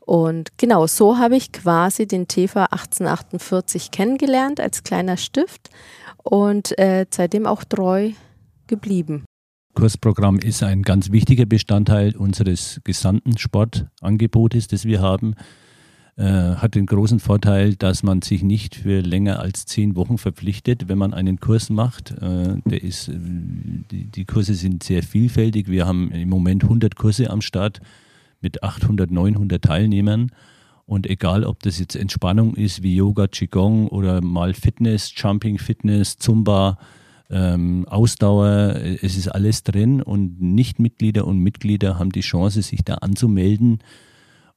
Und genau so habe ich quasi den TV 1848 kennengelernt als kleiner Stift und äh, seitdem auch treu geblieben. Kursprogramm ist ein ganz wichtiger Bestandteil unseres gesamten Sportangebotes, das wir haben. Äh, hat den großen Vorteil, dass man sich nicht für länger als zehn Wochen verpflichtet, wenn man einen Kurs macht. Äh, der ist, äh, die, die, Kurse sind sehr vielfältig. Wir haben im Moment 100 Kurse am Start mit 800, 900 Teilnehmern. Und egal, ob das jetzt Entspannung ist wie Yoga, Qigong oder mal Fitness, Jumping Fitness, Zumba, ähm, Ausdauer, es ist alles drin und Nichtmitglieder und Mitglieder haben die Chance, sich da anzumelden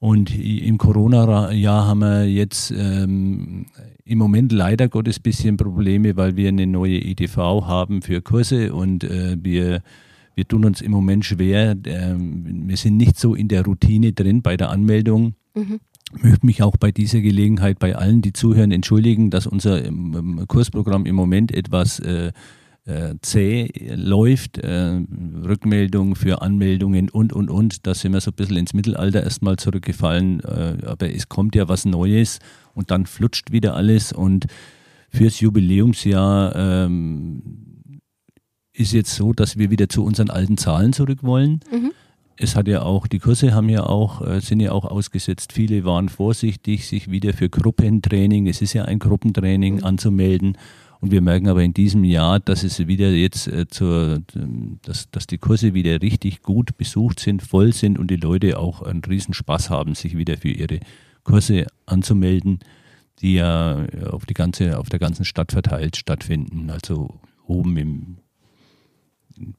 und im Corona-Jahr haben wir jetzt ähm, im Moment leider Gottes bisschen Probleme, weil wir eine neue EDV haben für Kurse und äh, wir, wir tun uns im Moment schwer. Äh, wir sind nicht so in der Routine drin bei der Anmeldung. Mhm. Ich möchte mich auch bei dieser Gelegenheit bei allen, die zuhören, entschuldigen, dass unser ähm, Kursprogramm im Moment etwas äh, äh, zäh läuft, äh, Rückmeldungen für Anmeldungen und, und, und. Da sind wir so ein bisschen ins Mittelalter erstmal zurückgefallen. Äh, aber es kommt ja was Neues und dann flutscht wieder alles und fürs Jubiläumsjahr ähm, ist jetzt so, dass wir wieder zu unseren alten Zahlen zurück wollen. Mhm. Es hat ja auch, die Kurse haben ja auch, äh, sind ja auch ausgesetzt. Viele waren vorsichtig, sich wieder für Gruppentraining, es ist ja ein Gruppentraining, Mhm. anzumelden. Und wir merken aber in diesem Jahr, dass es wieder jetzt äh, zur, dass, dass die Kurse wieder richtig gut besucht sind, voll sind und die Leute auch einen riesen Spaß haben, sich wieder für ihre Kurse anzumelden, die ja auf die ganze, auf der ganzen Stadt verteilt stattfinden. Also oben im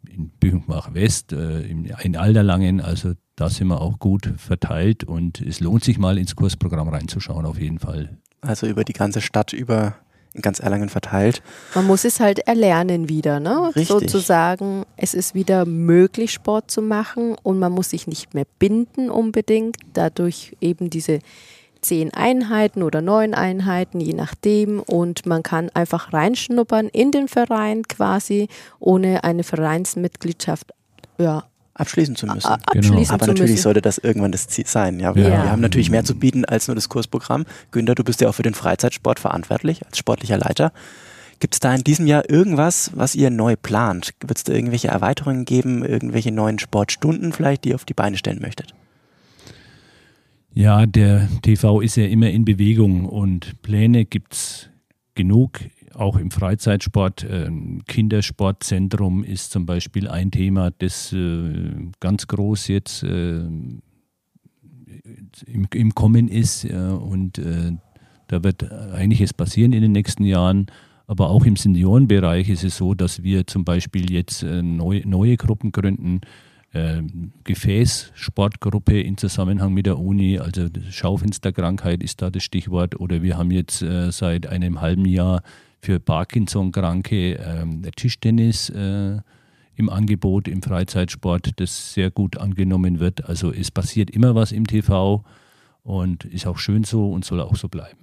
in Büchenbach West, äh, in Alderlangen, also da sind wir auch gut verteilt und es lohnt sich mal ins Kursprogramm reinzuschauen, auf jeden Fall. Also über die ganze Stadt, über in ganz Erlangen verteilt. Man muss es halt erlernen wieder, ne? Richtig. Sozusagen, es ist wieder möglich, Sport zu machen und man muss sich nicht mehr binden unbedingt, dadurch eben diese zehn Einheiten oder neun Einheiten, je nachdem. Und man kann einfach reinschnuppern in den Verein quasi, ohne eine Vereinsmitgliedschaft ja, abschließen zu müssen. a- abschließen Genau. Aber zu natürlich müssen. sollte das irgendwann das Ziel sein. Ja, wir, Ja. wir haben natürlich mehr zu bieten als nur das Kursprogramm. Günter, du bist ja auch für den Freizeitsport verantwortlich als sportlicher Leiter. Gibt es da in diesem Jahr irgendwas, was ihr neu plant? Wird es da irgendwelche Erweiterungen geben, irgendwelche neuen Sportstunden vielleicht, die ihr auf die Beine stellen möchtet? Ja, der TV ist ja immer in Bewegung und Pläne gibt's genug, auch im Freizeitsport. Ähm, Kindersportzentrum ist zum Beispiel ein Thema, das äh, ganz groß jetzt äh, im, Kommen ist und äh, da wird einiges passieren in den nächsten Jahren. Aber auch im Seniorenbereich ist es so, dass wir zum Beispiel jetzt äh, neu, neue Gruppen gründen, Gefäßsportgruppe in Zusammenhang mit der Uni, also Schaufensterkrankheit ist da das Stichwort. Oder wir haben jetzt äh, seit einem halben Jahr für Parkinson-Kranke ähm, Tischtennis äh, im Angebot im Freizeitsport, das sehr gut angenommen wird. Also es passiert immer was im TV und ist auch schön so und soll auch so bleiben.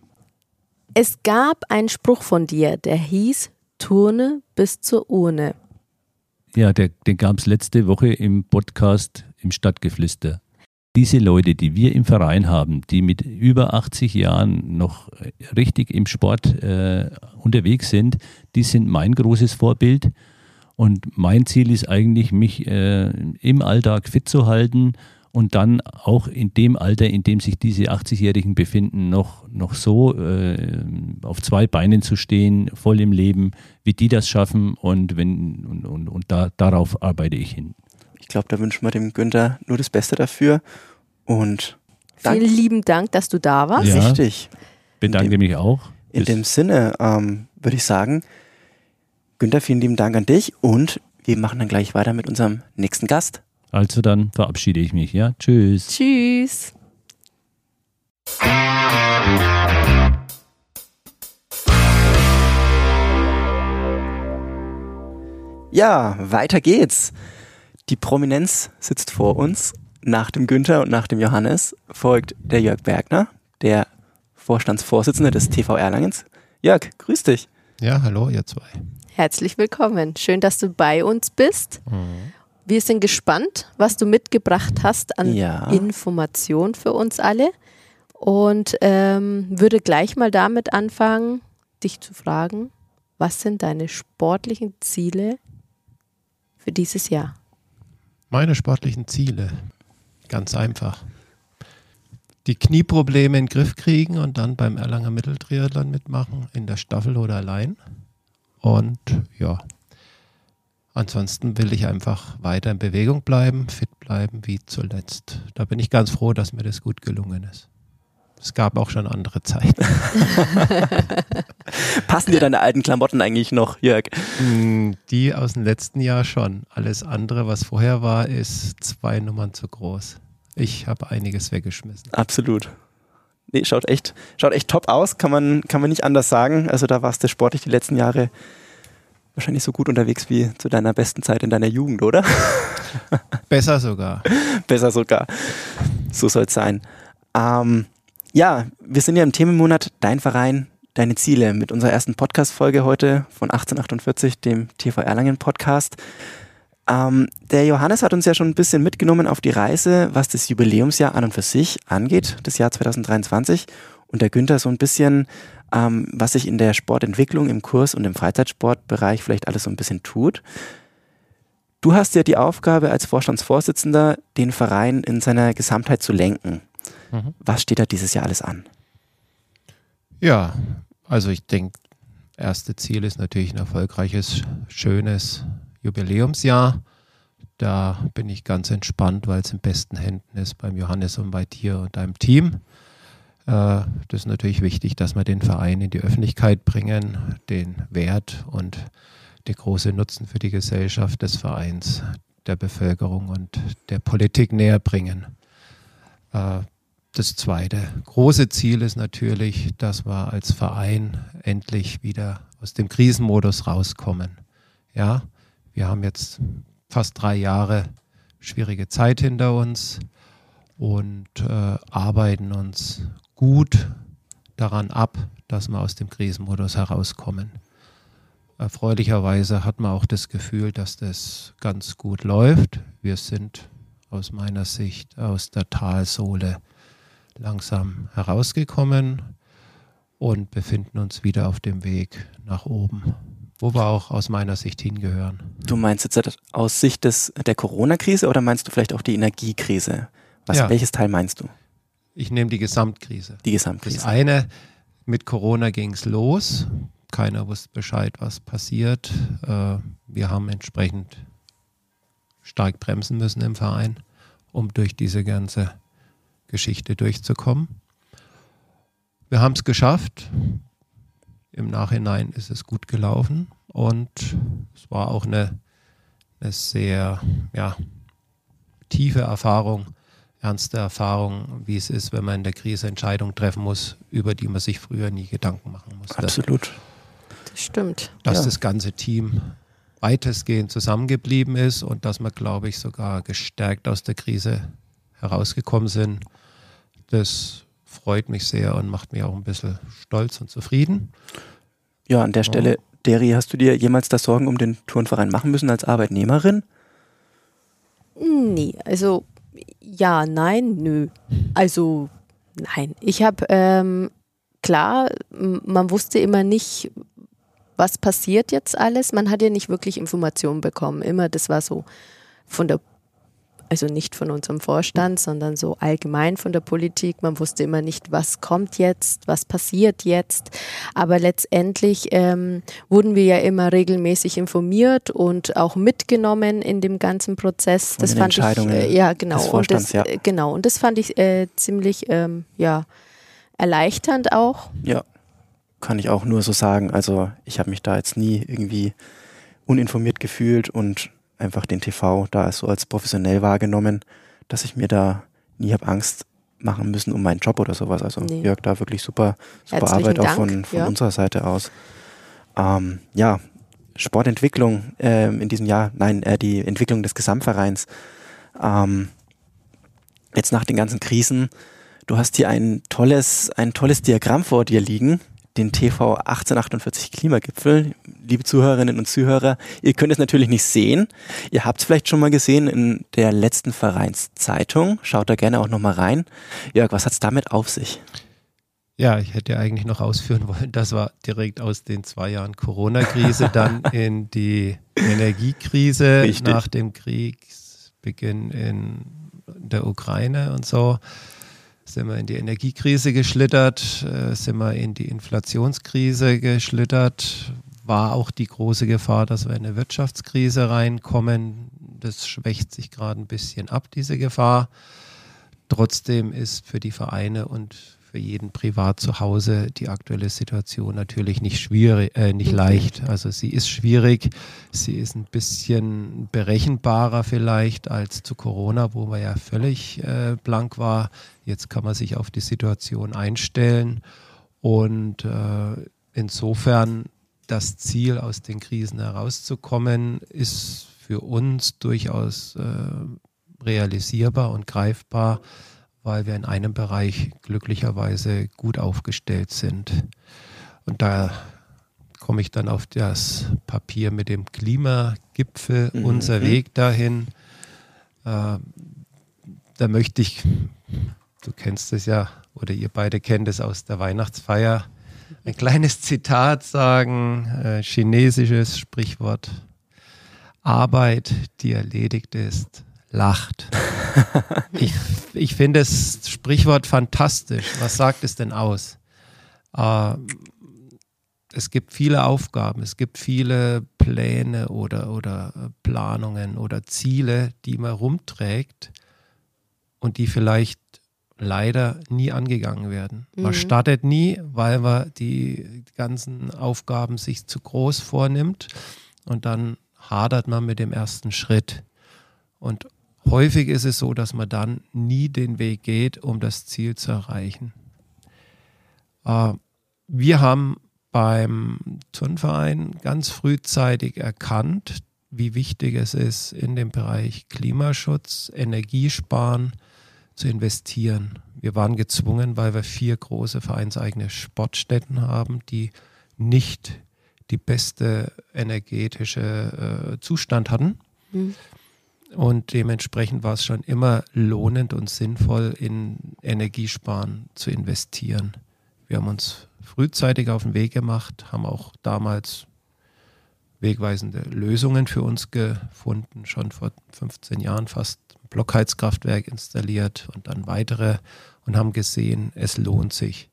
Es gab einen Spruch von dir, der hieß Turne bis zur Urne. Ja, der, den gab es letzte Woche im Podcast im Stadtgeflüster. Diese Leute, die wir im Verein haben, die mit über 80 Jahren noch richtig im Sport äh, unterwegs sind, die sind mein großes Vorbild. Und mein Ziel ist eigentlich, mich äh, im Alltag fit zu halten und dann auch in dem Alter, in dem sich diese 80-Jährigen befinden, noch, noch so äh, auf zwei Beinen zu stehen, voll im Leben, wie die das schaffen. Und, wenn, und, und, und da, darauf arbeite ich hin. Ich glaube, da wünschen wir dem Günther nur das Beste dafür. Und Dank- Vielen lieben Dank, dass du da warst. Ja. richtig. Bedanke mich auch. In Bis- dem Sinne ähm, würde ich sagen, Günther, vielen lieben Dank an dich und wir machen dann gleich weiter mit unserem nächsten Gast. Also dann verabschiede ich mich. Ja, tschüss. Tschüss. Ja, weiter geht's. Die Prominenz sitzt vor uns. Nach dem Günther und nach dem Johannes folgt der Jörg Bergner, der Vorstandsvorsitzende des TV Erlangens. Jörg, grüß dich. Ja, hallo, ihr zwei. Herzlich willkommen. Schön, dass du bei uns bist. Mhm. Wir sind gespannt, was du mitgebracht hast an Ja. Information für uns alle. Und ähm, würde gleich mal damit anfangen, dich zu fragen, was sind deine sportlichen Ziele für dieses Jahr? Meine sportlichen Ziele. Ganz einfach. Die Knieprobleme in den Griff kriegen und dann beim Erlanger Mitteltriathlon mitmachen, in der Staffel oder allein. Und ja, ansonsten will ich einfach weiter in Bewegung bleiben, fit bleiben wie zuletzt. Da bin ich ganz froh, dass mir das gut gelungen ist. Es gab auch schon andere Zeiten. Passen dir deine alten Klamotten eigentlich noch, Jörg? Mm, Die aus dem letzten Jahr schon. Alles andere, was vorher war, ist zwei Nummern zu groß. Ich habe einiges weggeschmissen. Absolut. Nee, schaut echt, schaut echt top aus, kann man, kann man nicht anders sagen. Also da warst du sportlich die letzten Jahre wahrscheinlich so gut unterwegs wie zu deiner besten Zeit in deiner Jugend, oder? Besser sogar. Besser sogar. So soll es sein. Ähm, ja, wir sind ja im Themenmonat Dein Verein, deine Ziele mit unserer ersten Podcast-Folge heute von 1848, dem TV Erlangen Podcast. Ähm, der Johannes hat uns ja schon ein bisschen mitgenommen auf die Reise, was das Jubiläumsjahr an und für sich angeht, das Jahr 2023. und der Günther so ein bisschen, ähm, was sich in der Sportentwicklung im Kurs und im Freizeitsportbereich vielleicht alles so ein bisschen tut. Du hast ja die Aufgabe als Vorstandsvorsitzender, den Verein in seiner Gesamtheit zu lenken. Mhm. Was steht da dieses Jahr alles an? Ja, also ich denke, erste Ziel ist natürlich ein erfolgreiches, schönes Jubiläumsjahr. Da bin ich ganz entspannt, weil es in besten Händen ist beim Johannes und bei dir und deinem Team. Äh, das ist natürlich wichtig, dass wir den Verein in die Öffentlichkeit bringen, den Wert und der große Nutzen für die Gesellschaft des Vereins, der Bevölkerung und der Politik näher bringen. Das zweite große Ziel ist natürlich, dass wir als Verein endlich wieder aus dem Krisenmodus rauskommen. Ja, wir haben jetzt fast drei Jahre schwierige Zeit hinter uns und äh, arbeiten uns gut daran ab, dass wir aus dem Krisenmodus herauskommen. Erfreulicherweise hat man auch das Gefühl, dass das ganz gut läuft. Wir sind aus meiner Sicht aus der Talsohle langsam herausgekommen und befinden uns wieder auf dem Weg nach oben, wo wir auch aus meiner Sicht hingehören. Du meinst jetzt aus Sicht des, der Corona-Krise oder meinst du vielleicht auch die Energiekrise? Was, Ja. Welches Teil meinst du? Ich nehme die Gesamtkrise. Die Das Gesamtkrise. eine, mit Corona ging es los. Keiner wusste Bescheid, was passiert. Äh, Wir haben entsprechend stark bremsen müssen im Verein, um durch diese ganze Geschichte durchzukommen. Wir haben es geschafft. Im Nachhinein ist es gut gelaufen und es war auch eine, eine sehr ja, tiefe Erfahrung, ernste Erfahrung, wie es ist, wenn man in der Krise Entscheidungen treffen muss, über die man sich früher nie Gedanken machen musste. Absolut. Das stimmt. Dass Ja. das ganze Team weitestgehend zusammengeblieben ist und dass wir, glaube ich, sogar gestärkt aus der Krise herausgekommen sind. Das freut mich sehr und macht mich auch ein bisschen stolz und zufrieden. Ja, an der Stelle, Deri, hast du dir jemals da Sorgen um den Turnverein machen müssen als Arbeitnehmerin? Nee, also ja, nein, nö. Also nein. Ich habe, ähm, klar, man wusste immer nicht, was passiert jetzt alles. Man hat ja nicht wirklich Informationen bekommen. Immer, das war so von der, also nicht von unserem Vorstand, sondern so allgemein von der Politik. Man wusste immer nicht, was kommt jetzt, was passiert jetzt. Aber letztendlich ähm, wurden wir ja immer regelmäßig informiert und auch mitgenommen in dem ganzen Prozess. Von das fand ich, Entscheidungen äh, ja genau. des und Vorstands, das, ja. genau. Und das fand ich äh, ziemlich, ähm, ja, erleichternd auch. Ja, kann ich auch nur so sagen. Also ich habe mich da jetzt nie irgendwie uninformiert gefühlt und einfach den TV da so als professionell wahrgenommen, dass ich mir da nie habe Angst machen müssen um meinen Job oder sowas. Also Nee. Jörg, da wirklich super, super Herzlichen Arbeit auch Dank, von, von ja. unserer Seite aus. Ähm, ja, Sportentwicklung ähm, in diesem Jahr, nein, äh, die Entwicklung des Gesamtvereins. Ähm, jetzt nach den ganzen Krisen, du hast hier ein tolles, ein tolles Diagramm vor dir liegen, den TV 1848 Klimagipfel. Liebe Zuhörerinnen und Zuhörer, ihr könnt es natürlich nicht sehen. Ihr habt es vielleicht schon mal gesehen in der letzten Vereinszeitung. Schaut da gerne auch nochmal rein. Jörg, was hat es damit auf sich? Ja, ich hätte eigentlich noch ausführen wollen, das war direkt aus den zwei Jahren Corona-Krise dann in die Energiekrise Richtig. nach dem Kriegsbeginn in der Ukraine und so. Sind wir in die Energiekrise geschlittert, äh, sind wir in die Inflationskrise geschlittert, war auch die große Gefahr, dass wir in eine Wirtschaftskrise reinkommen. Das schwächt sich gerade ein bisschen ab, diese Gefahr. Trotzdem ist für die Vereine und für jeden privat zu Hause die aktuelle Situation natürlich nicht schwierig, äh, nicht leicht. Also sie ist schwierig, sie ist ein bisschen berechenbarer vielleicht als zu Corona, wo man ja völlig äh, blank war. Jetzt kann man sich auf die Situation einstellen und äh, insofern das Ziel, aus den Krisen herauszukommen, ist für uns durchaus äh, realisierbar und greifbar, weil wir in einem Bereich glücklicherweise gut aufgestellt sind. Und da komme ich dann auf das Papier mit dem Klimagipfel, Mhm. unser Weg dahin. Äh, da möchte ich, du kennst es ja oder ihr beide kennt es aus der Weihnachtsfeier, ein kleines Zitat sagen, äh, chinesisches Sprichwort. Arbeit, die erledigt ist, lacht. ich, ich finde das Sprichwort fantastisch. Was sagt es denn aus? Äh, es gibt viele Aufgaben, es gibt viele Pläne oder, oder äh, Planungen oder Ziele, die man rumträgt und die vielleicht leider nie angegangen werden. Mhm. Man startet nie, weil man die ganzen Aufgaben sich zu groß vornimmt und dann hadert man mit dem ersten Schritt. Und häufig ist es so, dass man dann nie den Weg geht, um das Ziel zu erreichen. Äh, wir haben beim Turnverein ganz frühzeitig erkannt, wie wichtig es ist, in dem Bereich Klimaschutz, Energiesparen zu investieren. Wir waren gezwungen, weil wir vier große vereinseigene Sportstätten haben, die nicht die beste energetische äh, Zustand hatten. Mhm. Und dementsprechend war es schon immer lohnend und sinnvoll, in Energiesparen zu investieren. Wir haben uns frühzeitig auf den Weg gemacht, haben auch damals wegweisende Lösungen für uns gefunden, schon vor 15 Jahren fast ein Blockheizkraftwerk installiert und dann weitere und haben gesehen, es lohnt sich.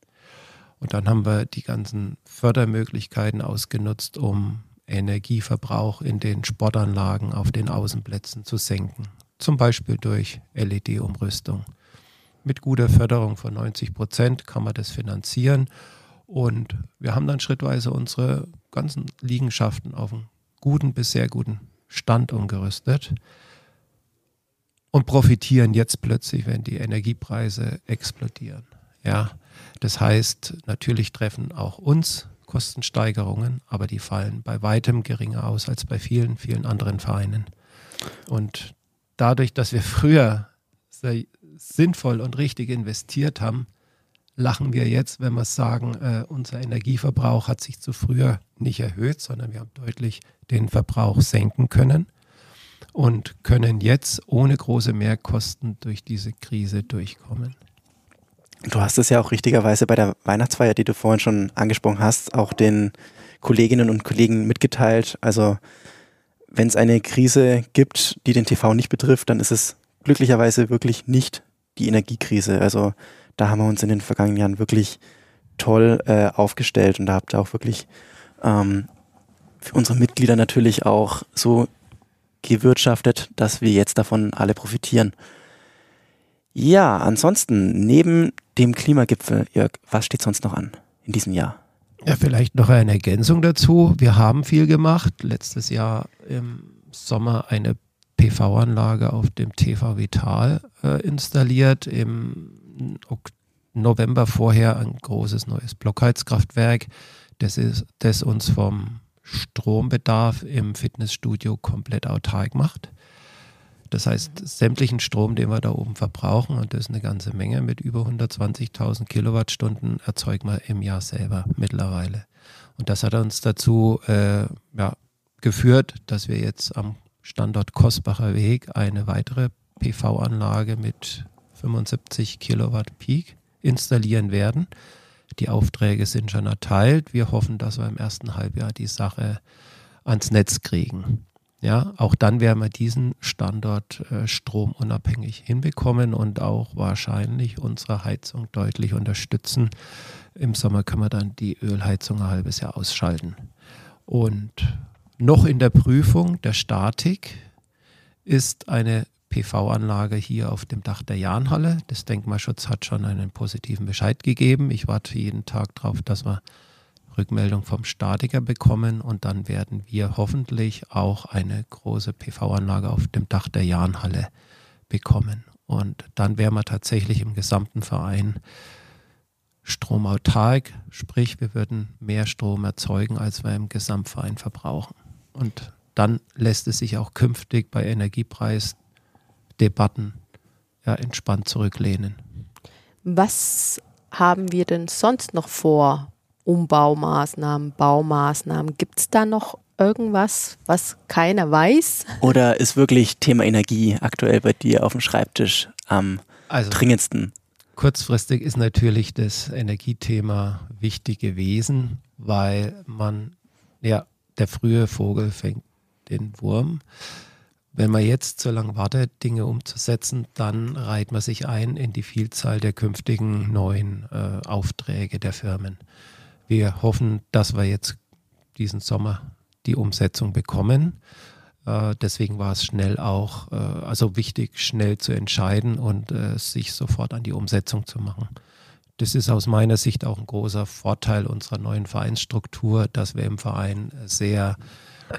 Und dann haben wir die ganzen Fördermöglichkeiten ausgenutzt, um Energieverbrauch in den Sportanlagen auf den Außenplätzen zu senken. Zum Beispiel durch LED-Umrüstung. Mit guter Förderung von 90 Prozent kann man das finanzieren und wir haben dann schrittweise unsere ganzen Liegenschaften auf einen guten bis sehr guten Stand umgerüstet und profitieren jetzt plötzlich, wenn die Energiepreise explodieren. Ja, das heißt, natürlich treffen auch uns Kostensteigerungen, aber die fallen bei weitem geringer aus als bei vielen, vielen anderen Vereinen. Und dadurch, dass wir früher sehr sinnvoll und richtig investiert haben, lachen wir jetzt, wenn wir sagen, äh, unser Energieverbrauch hat sich zu früher nicht erhöht, sondern wir haben deutlich den Verbrauch senken können und können jetzt ohne große Mehrkosten durch diese Krise durchkommen. Du hast es ja auch richtigerweise bei der Weihnachtsfeier, die du vorhin schon angesprochen hast, auch den Kolleginnen und Kollegen mitgeteilt. Also wenn es eine Krise gibt, die den TV nicht betrifft, dann ist es glücklicherweise wirklich nicht die Energiekrise. Also da haben wir uns in den vergangenen Jahren wirklich toll äh, aufgestellt und da habt ihr auch wirklich ähm, für unsere Mitglieder natürlich auch so gewirtschaftet, dass wir jetzt davon alle profitieren. Ja, ansonsten, neben dem Klimagipfel, Jörg, was steht sonst noch an in diesem Jahr? Ja, vielleicht noch eine Ergänzung dazu. Wir haben viel gemacht. Letztes Jahr im Sommer eine PV-Anlage auf dem TV Vital äh, installiert. Im November vorher ein großes neues Blockheizkraftwerk, das, ist, das uns vom Strombedarf im Fitnessstudio komplett autark macht. Das heißt, sämtlichen Strom, den wir da oben verbrauchen, und das ist eine ganze Menge, mit über 120.000 Kilowattstunden erzeugen wir im Jahr selber mittlerweile. Und das hat uns dazu äh, ja, geführt, dass wir jetzt am Standort Kosbacher Weg eine weitere PV-Anlage mit 75 Kilowatt Peak installieren werden. Die Aufträge sind schon erteilt. Wir hoffen, dass wir im ersten Halbjahr die Sache ans Netz kriegen. Ja, auch dann werden wir diesen Standort äh, stromunabhängig hinbekommen und auch wahrscheinlich unsere Heizung deutlich unterstützen. Im Sommer können wir dann die Ölheizung ein halbes Jahr ausschalten. Und noch in der Prüfung der Statik ist eine PV-Anlage hier auf dem Dach der Jahnhalle. Das Denkmalschutz hat schon einen positiven Bescheid gegeben. Ich warte jeden Tag darauf, dass wir Rückmeldung vom Statiker bekommen und dann werden wir hoffentlich auch eine große PV-Anlage auf dem Dach der Jahnhalle bekommen. Und dann wären wir tatsächlich im gesamten Verein stromautark, sprich wir würden mehr Strom erzeugen, als wir im Gesamtverein verbrauchen. Und dann lässt es sich auch künftig bei Energiepreis Debatten ja, entspannt zurücklehnen. Was haben wir denn sonst noch vor? Umbaumaßnahmen, Baumaßnahmen. Gibt es da noch irgendwas, was keiner weiß? Oder ist wirklich Thema Energie aktuell bei dir auf dem Schreibtisch am also, dringendsten? kurzfristig ist natürlich das Energiethema wichtig gewesen, weil man, ja, der frühe Vogel fängt den Wurm. Wenn man jetzt so lange wartet, Dinge umzusetzen, dann reiht man sich ein in die Vielzahl der künftigen neuen äh, Aufträge der Firmen. Wir hoffen, dass wir jetzt diesen Sommer die Umsetzung bekommen. Äh, deswegen war es schnell auch, äh, also wichtig, schnell zu entscheiden und äh, sich sofort an die Umsetzung zu machen. Das ist aus meiner Sicht auch ein großer Vorteil unserer neuen Vereinsstruktur, dass wir im Verein sehr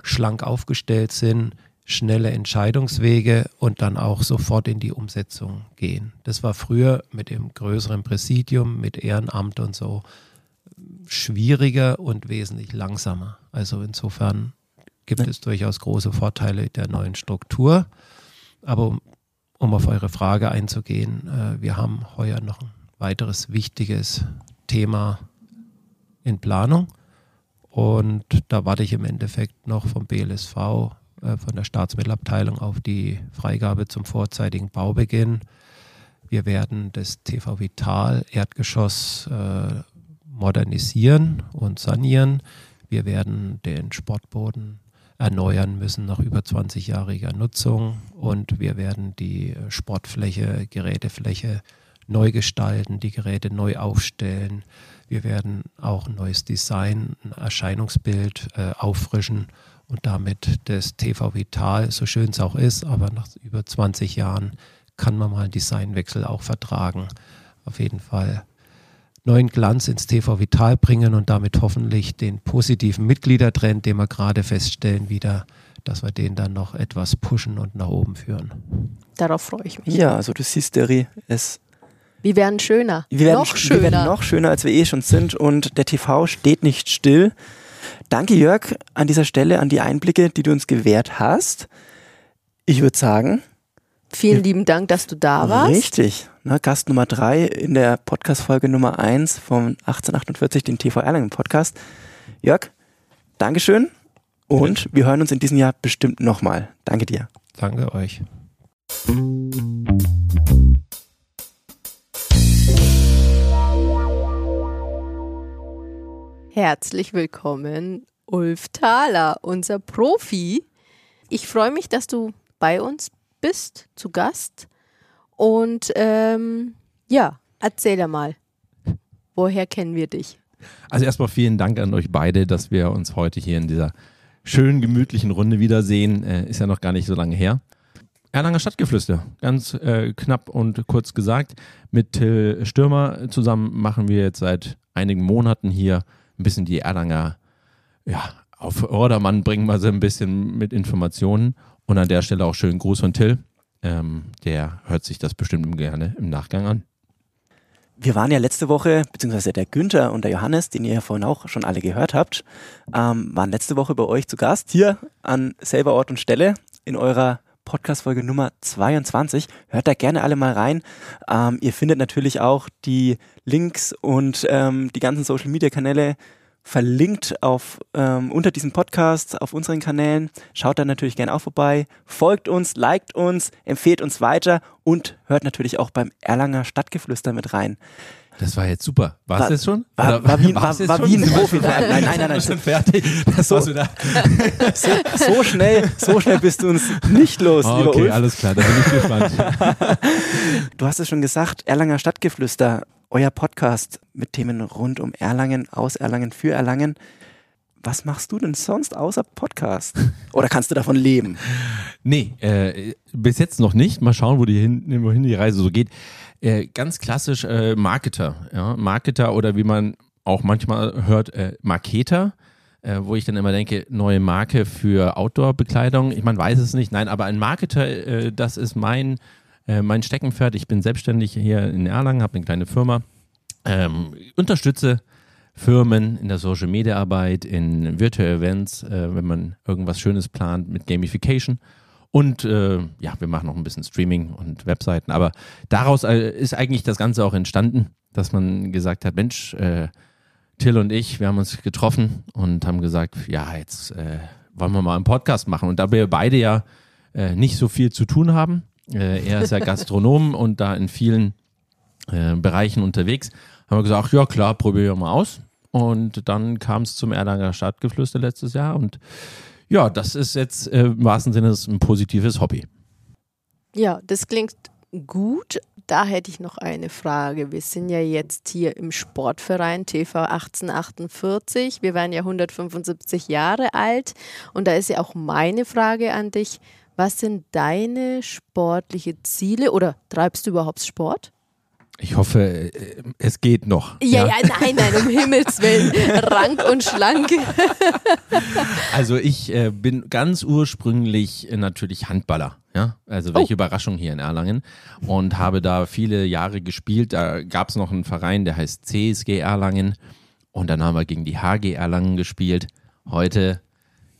schlank aufgestellt sind, schnelle Entscheidungswege und dann auch sofort in die Umsetzung gehen. Das war früher mit dem größeren Präsidium, mit Ehrenamt und so schwieriger und wesentlich langsamer. Also insofern gibt es durchaus große Vorteile der neuen Struktur. Aber um, um auf eure Frage einzugehen, äh, wir haben heuer noch ein weiteres wichtiges Thema in Planung. Und da warte ich im Endeffekt noch vom BLSV, äh, von der Staatsmittelabteilung auf die Freigabe zum vorzeitigen Baubeginn. Wir werden das TV Vital Erdgeschoss äh, modernisieren und sanieren. Wir werden den Sportboden erneuern müssen nach über 20-jähriger Nutzung und wir werden die Sportfläche, Gerätefläche neu gestalten, die Geräte neu aufstellen. Wir werden auch ein neues Design, ein Erscheinungsbild äh, auffrischen und damit das TV Vital, so schön es auch ist, aber nach über 20 Jahren kann man mal einen Designwechsel auch vertragen. Auf jeden Fall neuen Glanz ins TV Vital bringen und damit hoffentlich den positiven Mitgliedertrend, den wir gerade feststellen, wieder, dass wir den dann noch etwas pushen und nach oben führen. Darauf freue ich mich. Ja, also du siehst, Derry, es Wir werden schöner. Wir werden, noch wir schöner. werden noch schöner, als wir eh schon sind und der TV steht nicht still. Danke, Jörg, an dieser Stelle an die Einblicke, die du uns gewährt hast. Ich würde sagen, Vielen lieben Dank, dass du da warst. richtig. Ne, Gast Nummer drei in der Podcast-Folge Nummer eins von 1848, den TV Erlangen Podcast. Jörg, Dankeschön und wir hören uns in diesem Jahr bestimmt nochmal. Danke dir. Danke euch. Herzlich willkommen, Ulf Thaler, unser Profi. Ich freue mich, dass du bei uns bist, zu Gast. Und ähm, ja, erzähl doch mal, woher kennen wir dich? Also erstmal vielen Dank an euch beide, dass wir uns heute hier in dieser schönen, gemütlichen Runde wiedersehen. Äh, ist ja noch gar nicht so lange her. Erlanger Stadtgeflüster, ganz äh, knapp und kurz gesagt. Mit Till Stürmer zusammen machen wir jetzt seit einigen Monaten hier ein bisschen die Erlanger ja, auf Ordermann, bringen wir sie ein bisschen mit Informationen. Und an der Stelle auch schönen Gruß von Till. Ähm, der hört sich das bestimmt gerne im Nachgang an. Wir waren ja letzte Woche, beziehungsweise der Günther und der Johannes, den ihr ja vorhin auch schon alle gehört habt, ähm, waren letzte Woche bei euch zu Gast, hier an selber Ort und Stelle in eurer Podcast-Folge Nummer 22. Hört da gerne alle mal rein. Ähm, ihr findet natürlich auch die Links und ähm, die ganzen Social-Media-Kanäle verlinkt auf ähm, unter diesem Podcast auf unseren Kanälen. Schaut da natürlich gerne auch vorbei. Folgt uns, liked uns, empfehlt uns weiter und hört natürlich auch beim Erlanger Stadtgeflüster mit rein. Das war jetzt super. War es War- jetzt schon? war- war wie- war's war- war schon? wie ein Profi. schon- Nein, nein, nein, nein, Wir sind fertig. Das So. war's wieder. So, so schnell, so schnell bist du uns nicht los, lieber Okay, Ulf. alles klar, da bin ich gespannt. Du hast es schon gesagt, Erlanger Stadtgeflüster, euer Podcast mit Themen rund um Erlangen, aus Erlangen, für Erlangen. Was machst du denn sonst außer Podcast? Oder kannst du davon leben? Nee, äh, bis jetzt noch nicht. Mal schauen, wo die hin, wohin die Reise so geht. Äh, ganz klassisch äh, Marketer. Ja? Marketer oder wie man auch manchmal hört, äh, Marketer. Äh, wo ich dann immer denke, neue Marke für Outdoor-Bekleidung. Ich meine, weiß es nicht. Nein, aber ein Marketer, äh, das ist mein, äh, mein Steckenpferd. Ich bin selbstständig hier in Erlangen, habe eine kleine Firma. Ähm, unterstütze Firmen in der Social Media Arbeit, in Virtual Events, äh, wenn man irgendwas Schönes plant mit Gamification. Und äh, ja, wir machen noch ein bisschen Streaming und Webseiten. Aber daraus äh, ist eigentlich das Ganze auch entstanden, dass man gesagt hat, Mensch, äh, Till und ich, wir haben uns getroffen und haben gesagt, ja, jetzt wollen wir mal einen Podcast machen. Und da wir beide ja nicht so viel zu tun haben, äh, er ist ja Gastronom und da in vielen äh, Bereichen unterwegs. Haben wir gesagt, ja klar, probieren wir mal aus. Und dann kam es zum Erlanger Stadtgeflüster letztes Jahr und ja, das ist jetzt äh, im wahrsten Sinne ein positives Hobby. Ja, das klingt gut. Da hätte ich noch eine Frage. Wir sind ja jetzt hier im Sportverein TV 1848. Wir werden ja 175 Jahre alt. Und da ist ja auch meine Frage an dich. Was sind deine sportliche Ziele oder treibst du überhaupt Sport? Ich hoffe, äh, es geht noch. Ja, ja, nein, nein, um Himmels Willen. Rank und schlank. Also ich äh, bin ganz ursprünglich äh, natürlich Handballer. Ja, also welche Oh. Überraschung hier in Erlangen und habe da viele Jahre gespielt. Da gab es noch einen Verein, der heißt CSG Erlangen und dann haben wir gegen die HG Erlangen gespielt. Heute,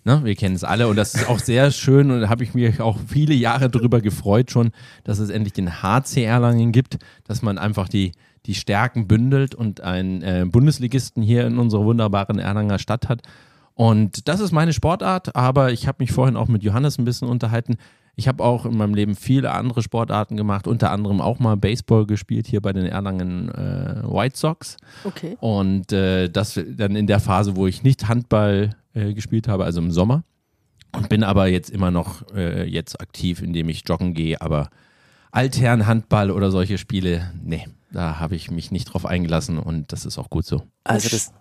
ne, wir kennen es alle und das ist auch sehr schön und da habe ich mich auch viele Jahre darüber gefreut schon, dass es endlich den HC Erlangen gibt, dass man einfach die die Stärken bündelt und einen äh, Bundesligisten hier in unserer wunderbaren Erlanger Stadt hat. Und das ist meine Sportart, aber ich habe mich vorhin auch mit Johannes ein bisschen unterhalten. Ich habe auch in meinem Leben viele andere Sportarten gemacht, unter anderem auch mal Baseball gespielt hier bei den Erlangen äh, White Sox. Okay. Und äh, das dann in der Phase, wo ich nicht Handball äh, gespielt habe, also im Sommer. Und bin aber jetzt immer noch äh, jetzt aktiv, indem ich joggen gehe. Aber Altherren-Handball oder solche Spiele, nee, da habe ich mich nicht drauf eingelassen und das ist auch gut so. Also das,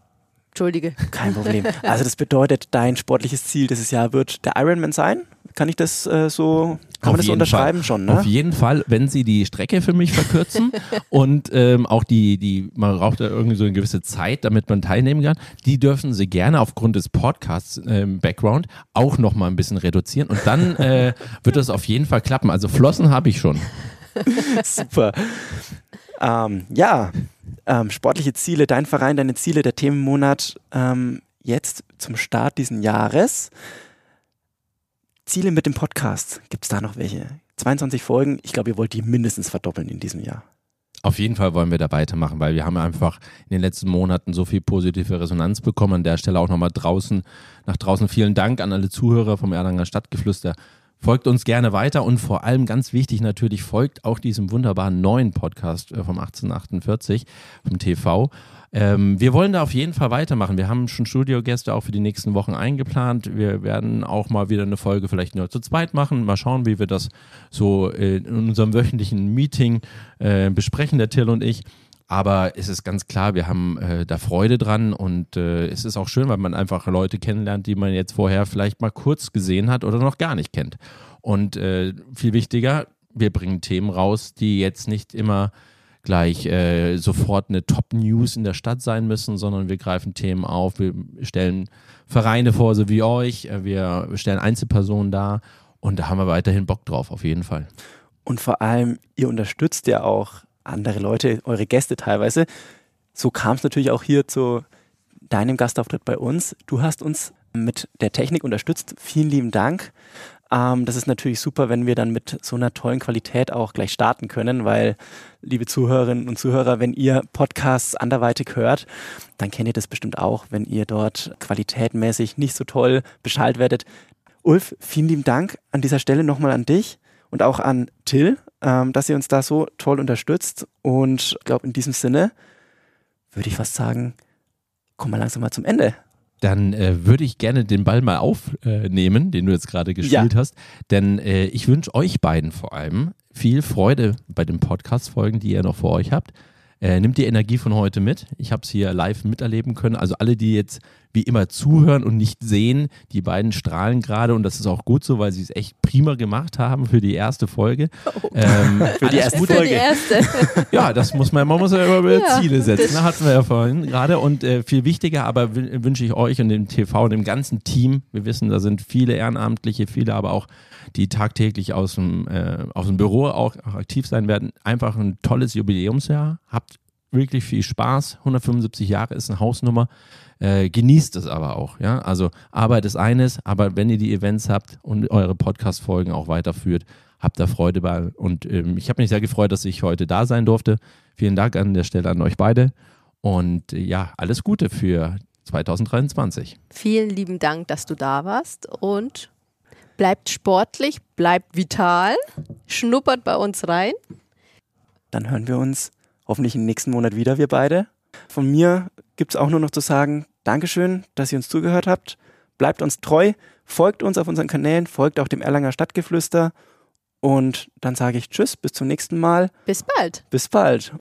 Entschuldige. kein Problem. Also das bedeutet, dein sportliches Ziel dieses Jahr wird der Ironman sein? Kann ich das äh, so, kann man das unterschreiben Fall. schon, ne? Auf jeden Fall, wenn sie die Strecke für mich verkürzen und ähm, auch die, die, man braucht da irgendwie so eine gewisse Zeit, damit man teilnehmen kann, die dürfen sie gerne aufgrund des Podcasts ähm, Background auch noch mal ein bisschen reduzieren und dann äh, wird das auf jeden Fall klappen. Also Flossen habe ich schon. Super. Ähm, ja, ähm, sportliche Ziele, dein Verein, deine Ziele, der Themenmonat ähm, jetzt zum Start diesen Jahres. Ziele mit dem Podcast, gibt es da noch welche? 22 Folgen, ich glaube, ihr wollt die mindestens verdoppeln in diesem Jahr. Auf jeden Fall wollen wir da weitermachen, weil wir haben einfach in den letzten Monaten so viel positive Resonanz bekommen. An der Stelle auch nochmal draußen, nach draußen vielen Dank an alle Zuhörer vom Erlanger Stadtgeflüster. Folgt uns gerne weiter und vor allem ganz wichtig natürlich, folgt auch diesem wunderbaren neuen Podcast äh, vom 1848 vom TV. Ähm, wir wollen da auf jeden Fall weitermachen. Wir haben schon Studiogäste auch für die nächsten Wochen eingeplant. Wir werden auch mal wieder eine Folge vielleicht nur zu zweit machen. Mal schauen, wie wir das so äh, in unserem wöchentlichen Meeting äh, besprechen, der Till und ich. Aber es ist ganz klar, wir haben äh, da Freude dran und äh, es ist auch schön, weil man einfach Leute kennenlernt, die man jetzt vorher vielleicht mal kurz gesehen hat oder noch gar nicht kennt. Und äh, viel wichtiger, wir bringen Themen raus, die jetzt nicht immer gleich äh, sofort eine Top-News in der Stadt sein müssen, sondern wir greifen Themen auf, wir stellen Vereine vor, so wie euch, äh, wir stellen Einzelpersonen dar und da haben wir weiterhin Bock drauf, auf jeden Fall. Und vor allem, ihr unterstützt ja auch andere Leute, eure Gäste teilweise. So kam es natürlich auch hier zu deinem Gastauftritt bei uns. Du hast uns mit der Technik unterstützt. Vielen lieben Dank. Ähm, das ist natürlich super, wenn wir dann mit so einer tollen Qualität auch gleich starten können, weil, liebe Zuhörerinnen und Zuhörer, wenn ihr Podcasts anderweitig hört, dann kennt ihr das bestimmt auch, wenn ihr dort qualitätmäßig nicht so toll Bescheid werdet. Ulf, vielen lieben Dank an dieser Stelle nochmal an dich und auch an Till, ähm, dass ihr uns da so toll unterstützt. Und ich glaube, in diesem Sinne würde ich fast sagen, kommen wir langsam mal zum Ende. Dann äh, würde ich gerne den Ball mal aufnehmen, den du jetzt gerade gespielt hast. Denn äh, ich wünsche euch beiden vor allem viel Freude bei den Podcast-Folgen, die ihr noch vor euch habt. Äh, nimmt die Energie von heute mit. Ich habe es hier live miterleben können. Also alle, die jetzt wie immer zuhören und nicht sehen, die beiden strahlen gerade und das ist auch gut so, weil sie es echt prima gemacht haben für die erste Folge. Ähm, Für die erste. Für die Folge. erste. Ja, das muss man, man muss ja immer wieder Ja, Ziele setzen, das- ne? hatten wir ja vorhin gerade. Und äh, viel wichtiger, aber wün- wünsche ich euch und dem TV und dem ganzen Team, wir wissen, da sind viele Ehrenamtliche, viele aber auch, die tagtäglich aus dem, äh, aus dem Büro auch, auch aktiv sein werden, einfach ein tolles Jubiläumsjahr. Habt wirklich viel Spaß. 175 Jahre ist eine Hausnummer. Äh, genießt es aber auch, ja. Also Arbeit ist eines, aber wenn ihr die Events habt und eure Podcast-Folgen auch weiterführt, habt da Freude bei. Und ähm, ich habe mich sehr gefreut, dass ich heute da sein durfte. Vielen Dank an der Stelle an euch beide. Und äh, ja, alles Gute für 2023. Vielen lieben Dank, dass du da warst und bleibt sportlich, bleibt vital, schnuppert bei uns rein. Dann hören wir uns hoffentlich im nächsten Monat wieder, wir beide. Von mir gibt es auch nur noch zu sagen, Dankeschön, dass ihr uns zugehört habt. Bleibt uns treu, folgt uns auf unseren Kanälen, folgt auch dem Erlanger Stadtgeflüster. Und dann sage ich Tschüss, bis zum nächsten Mal. Bis bald. Bis bald.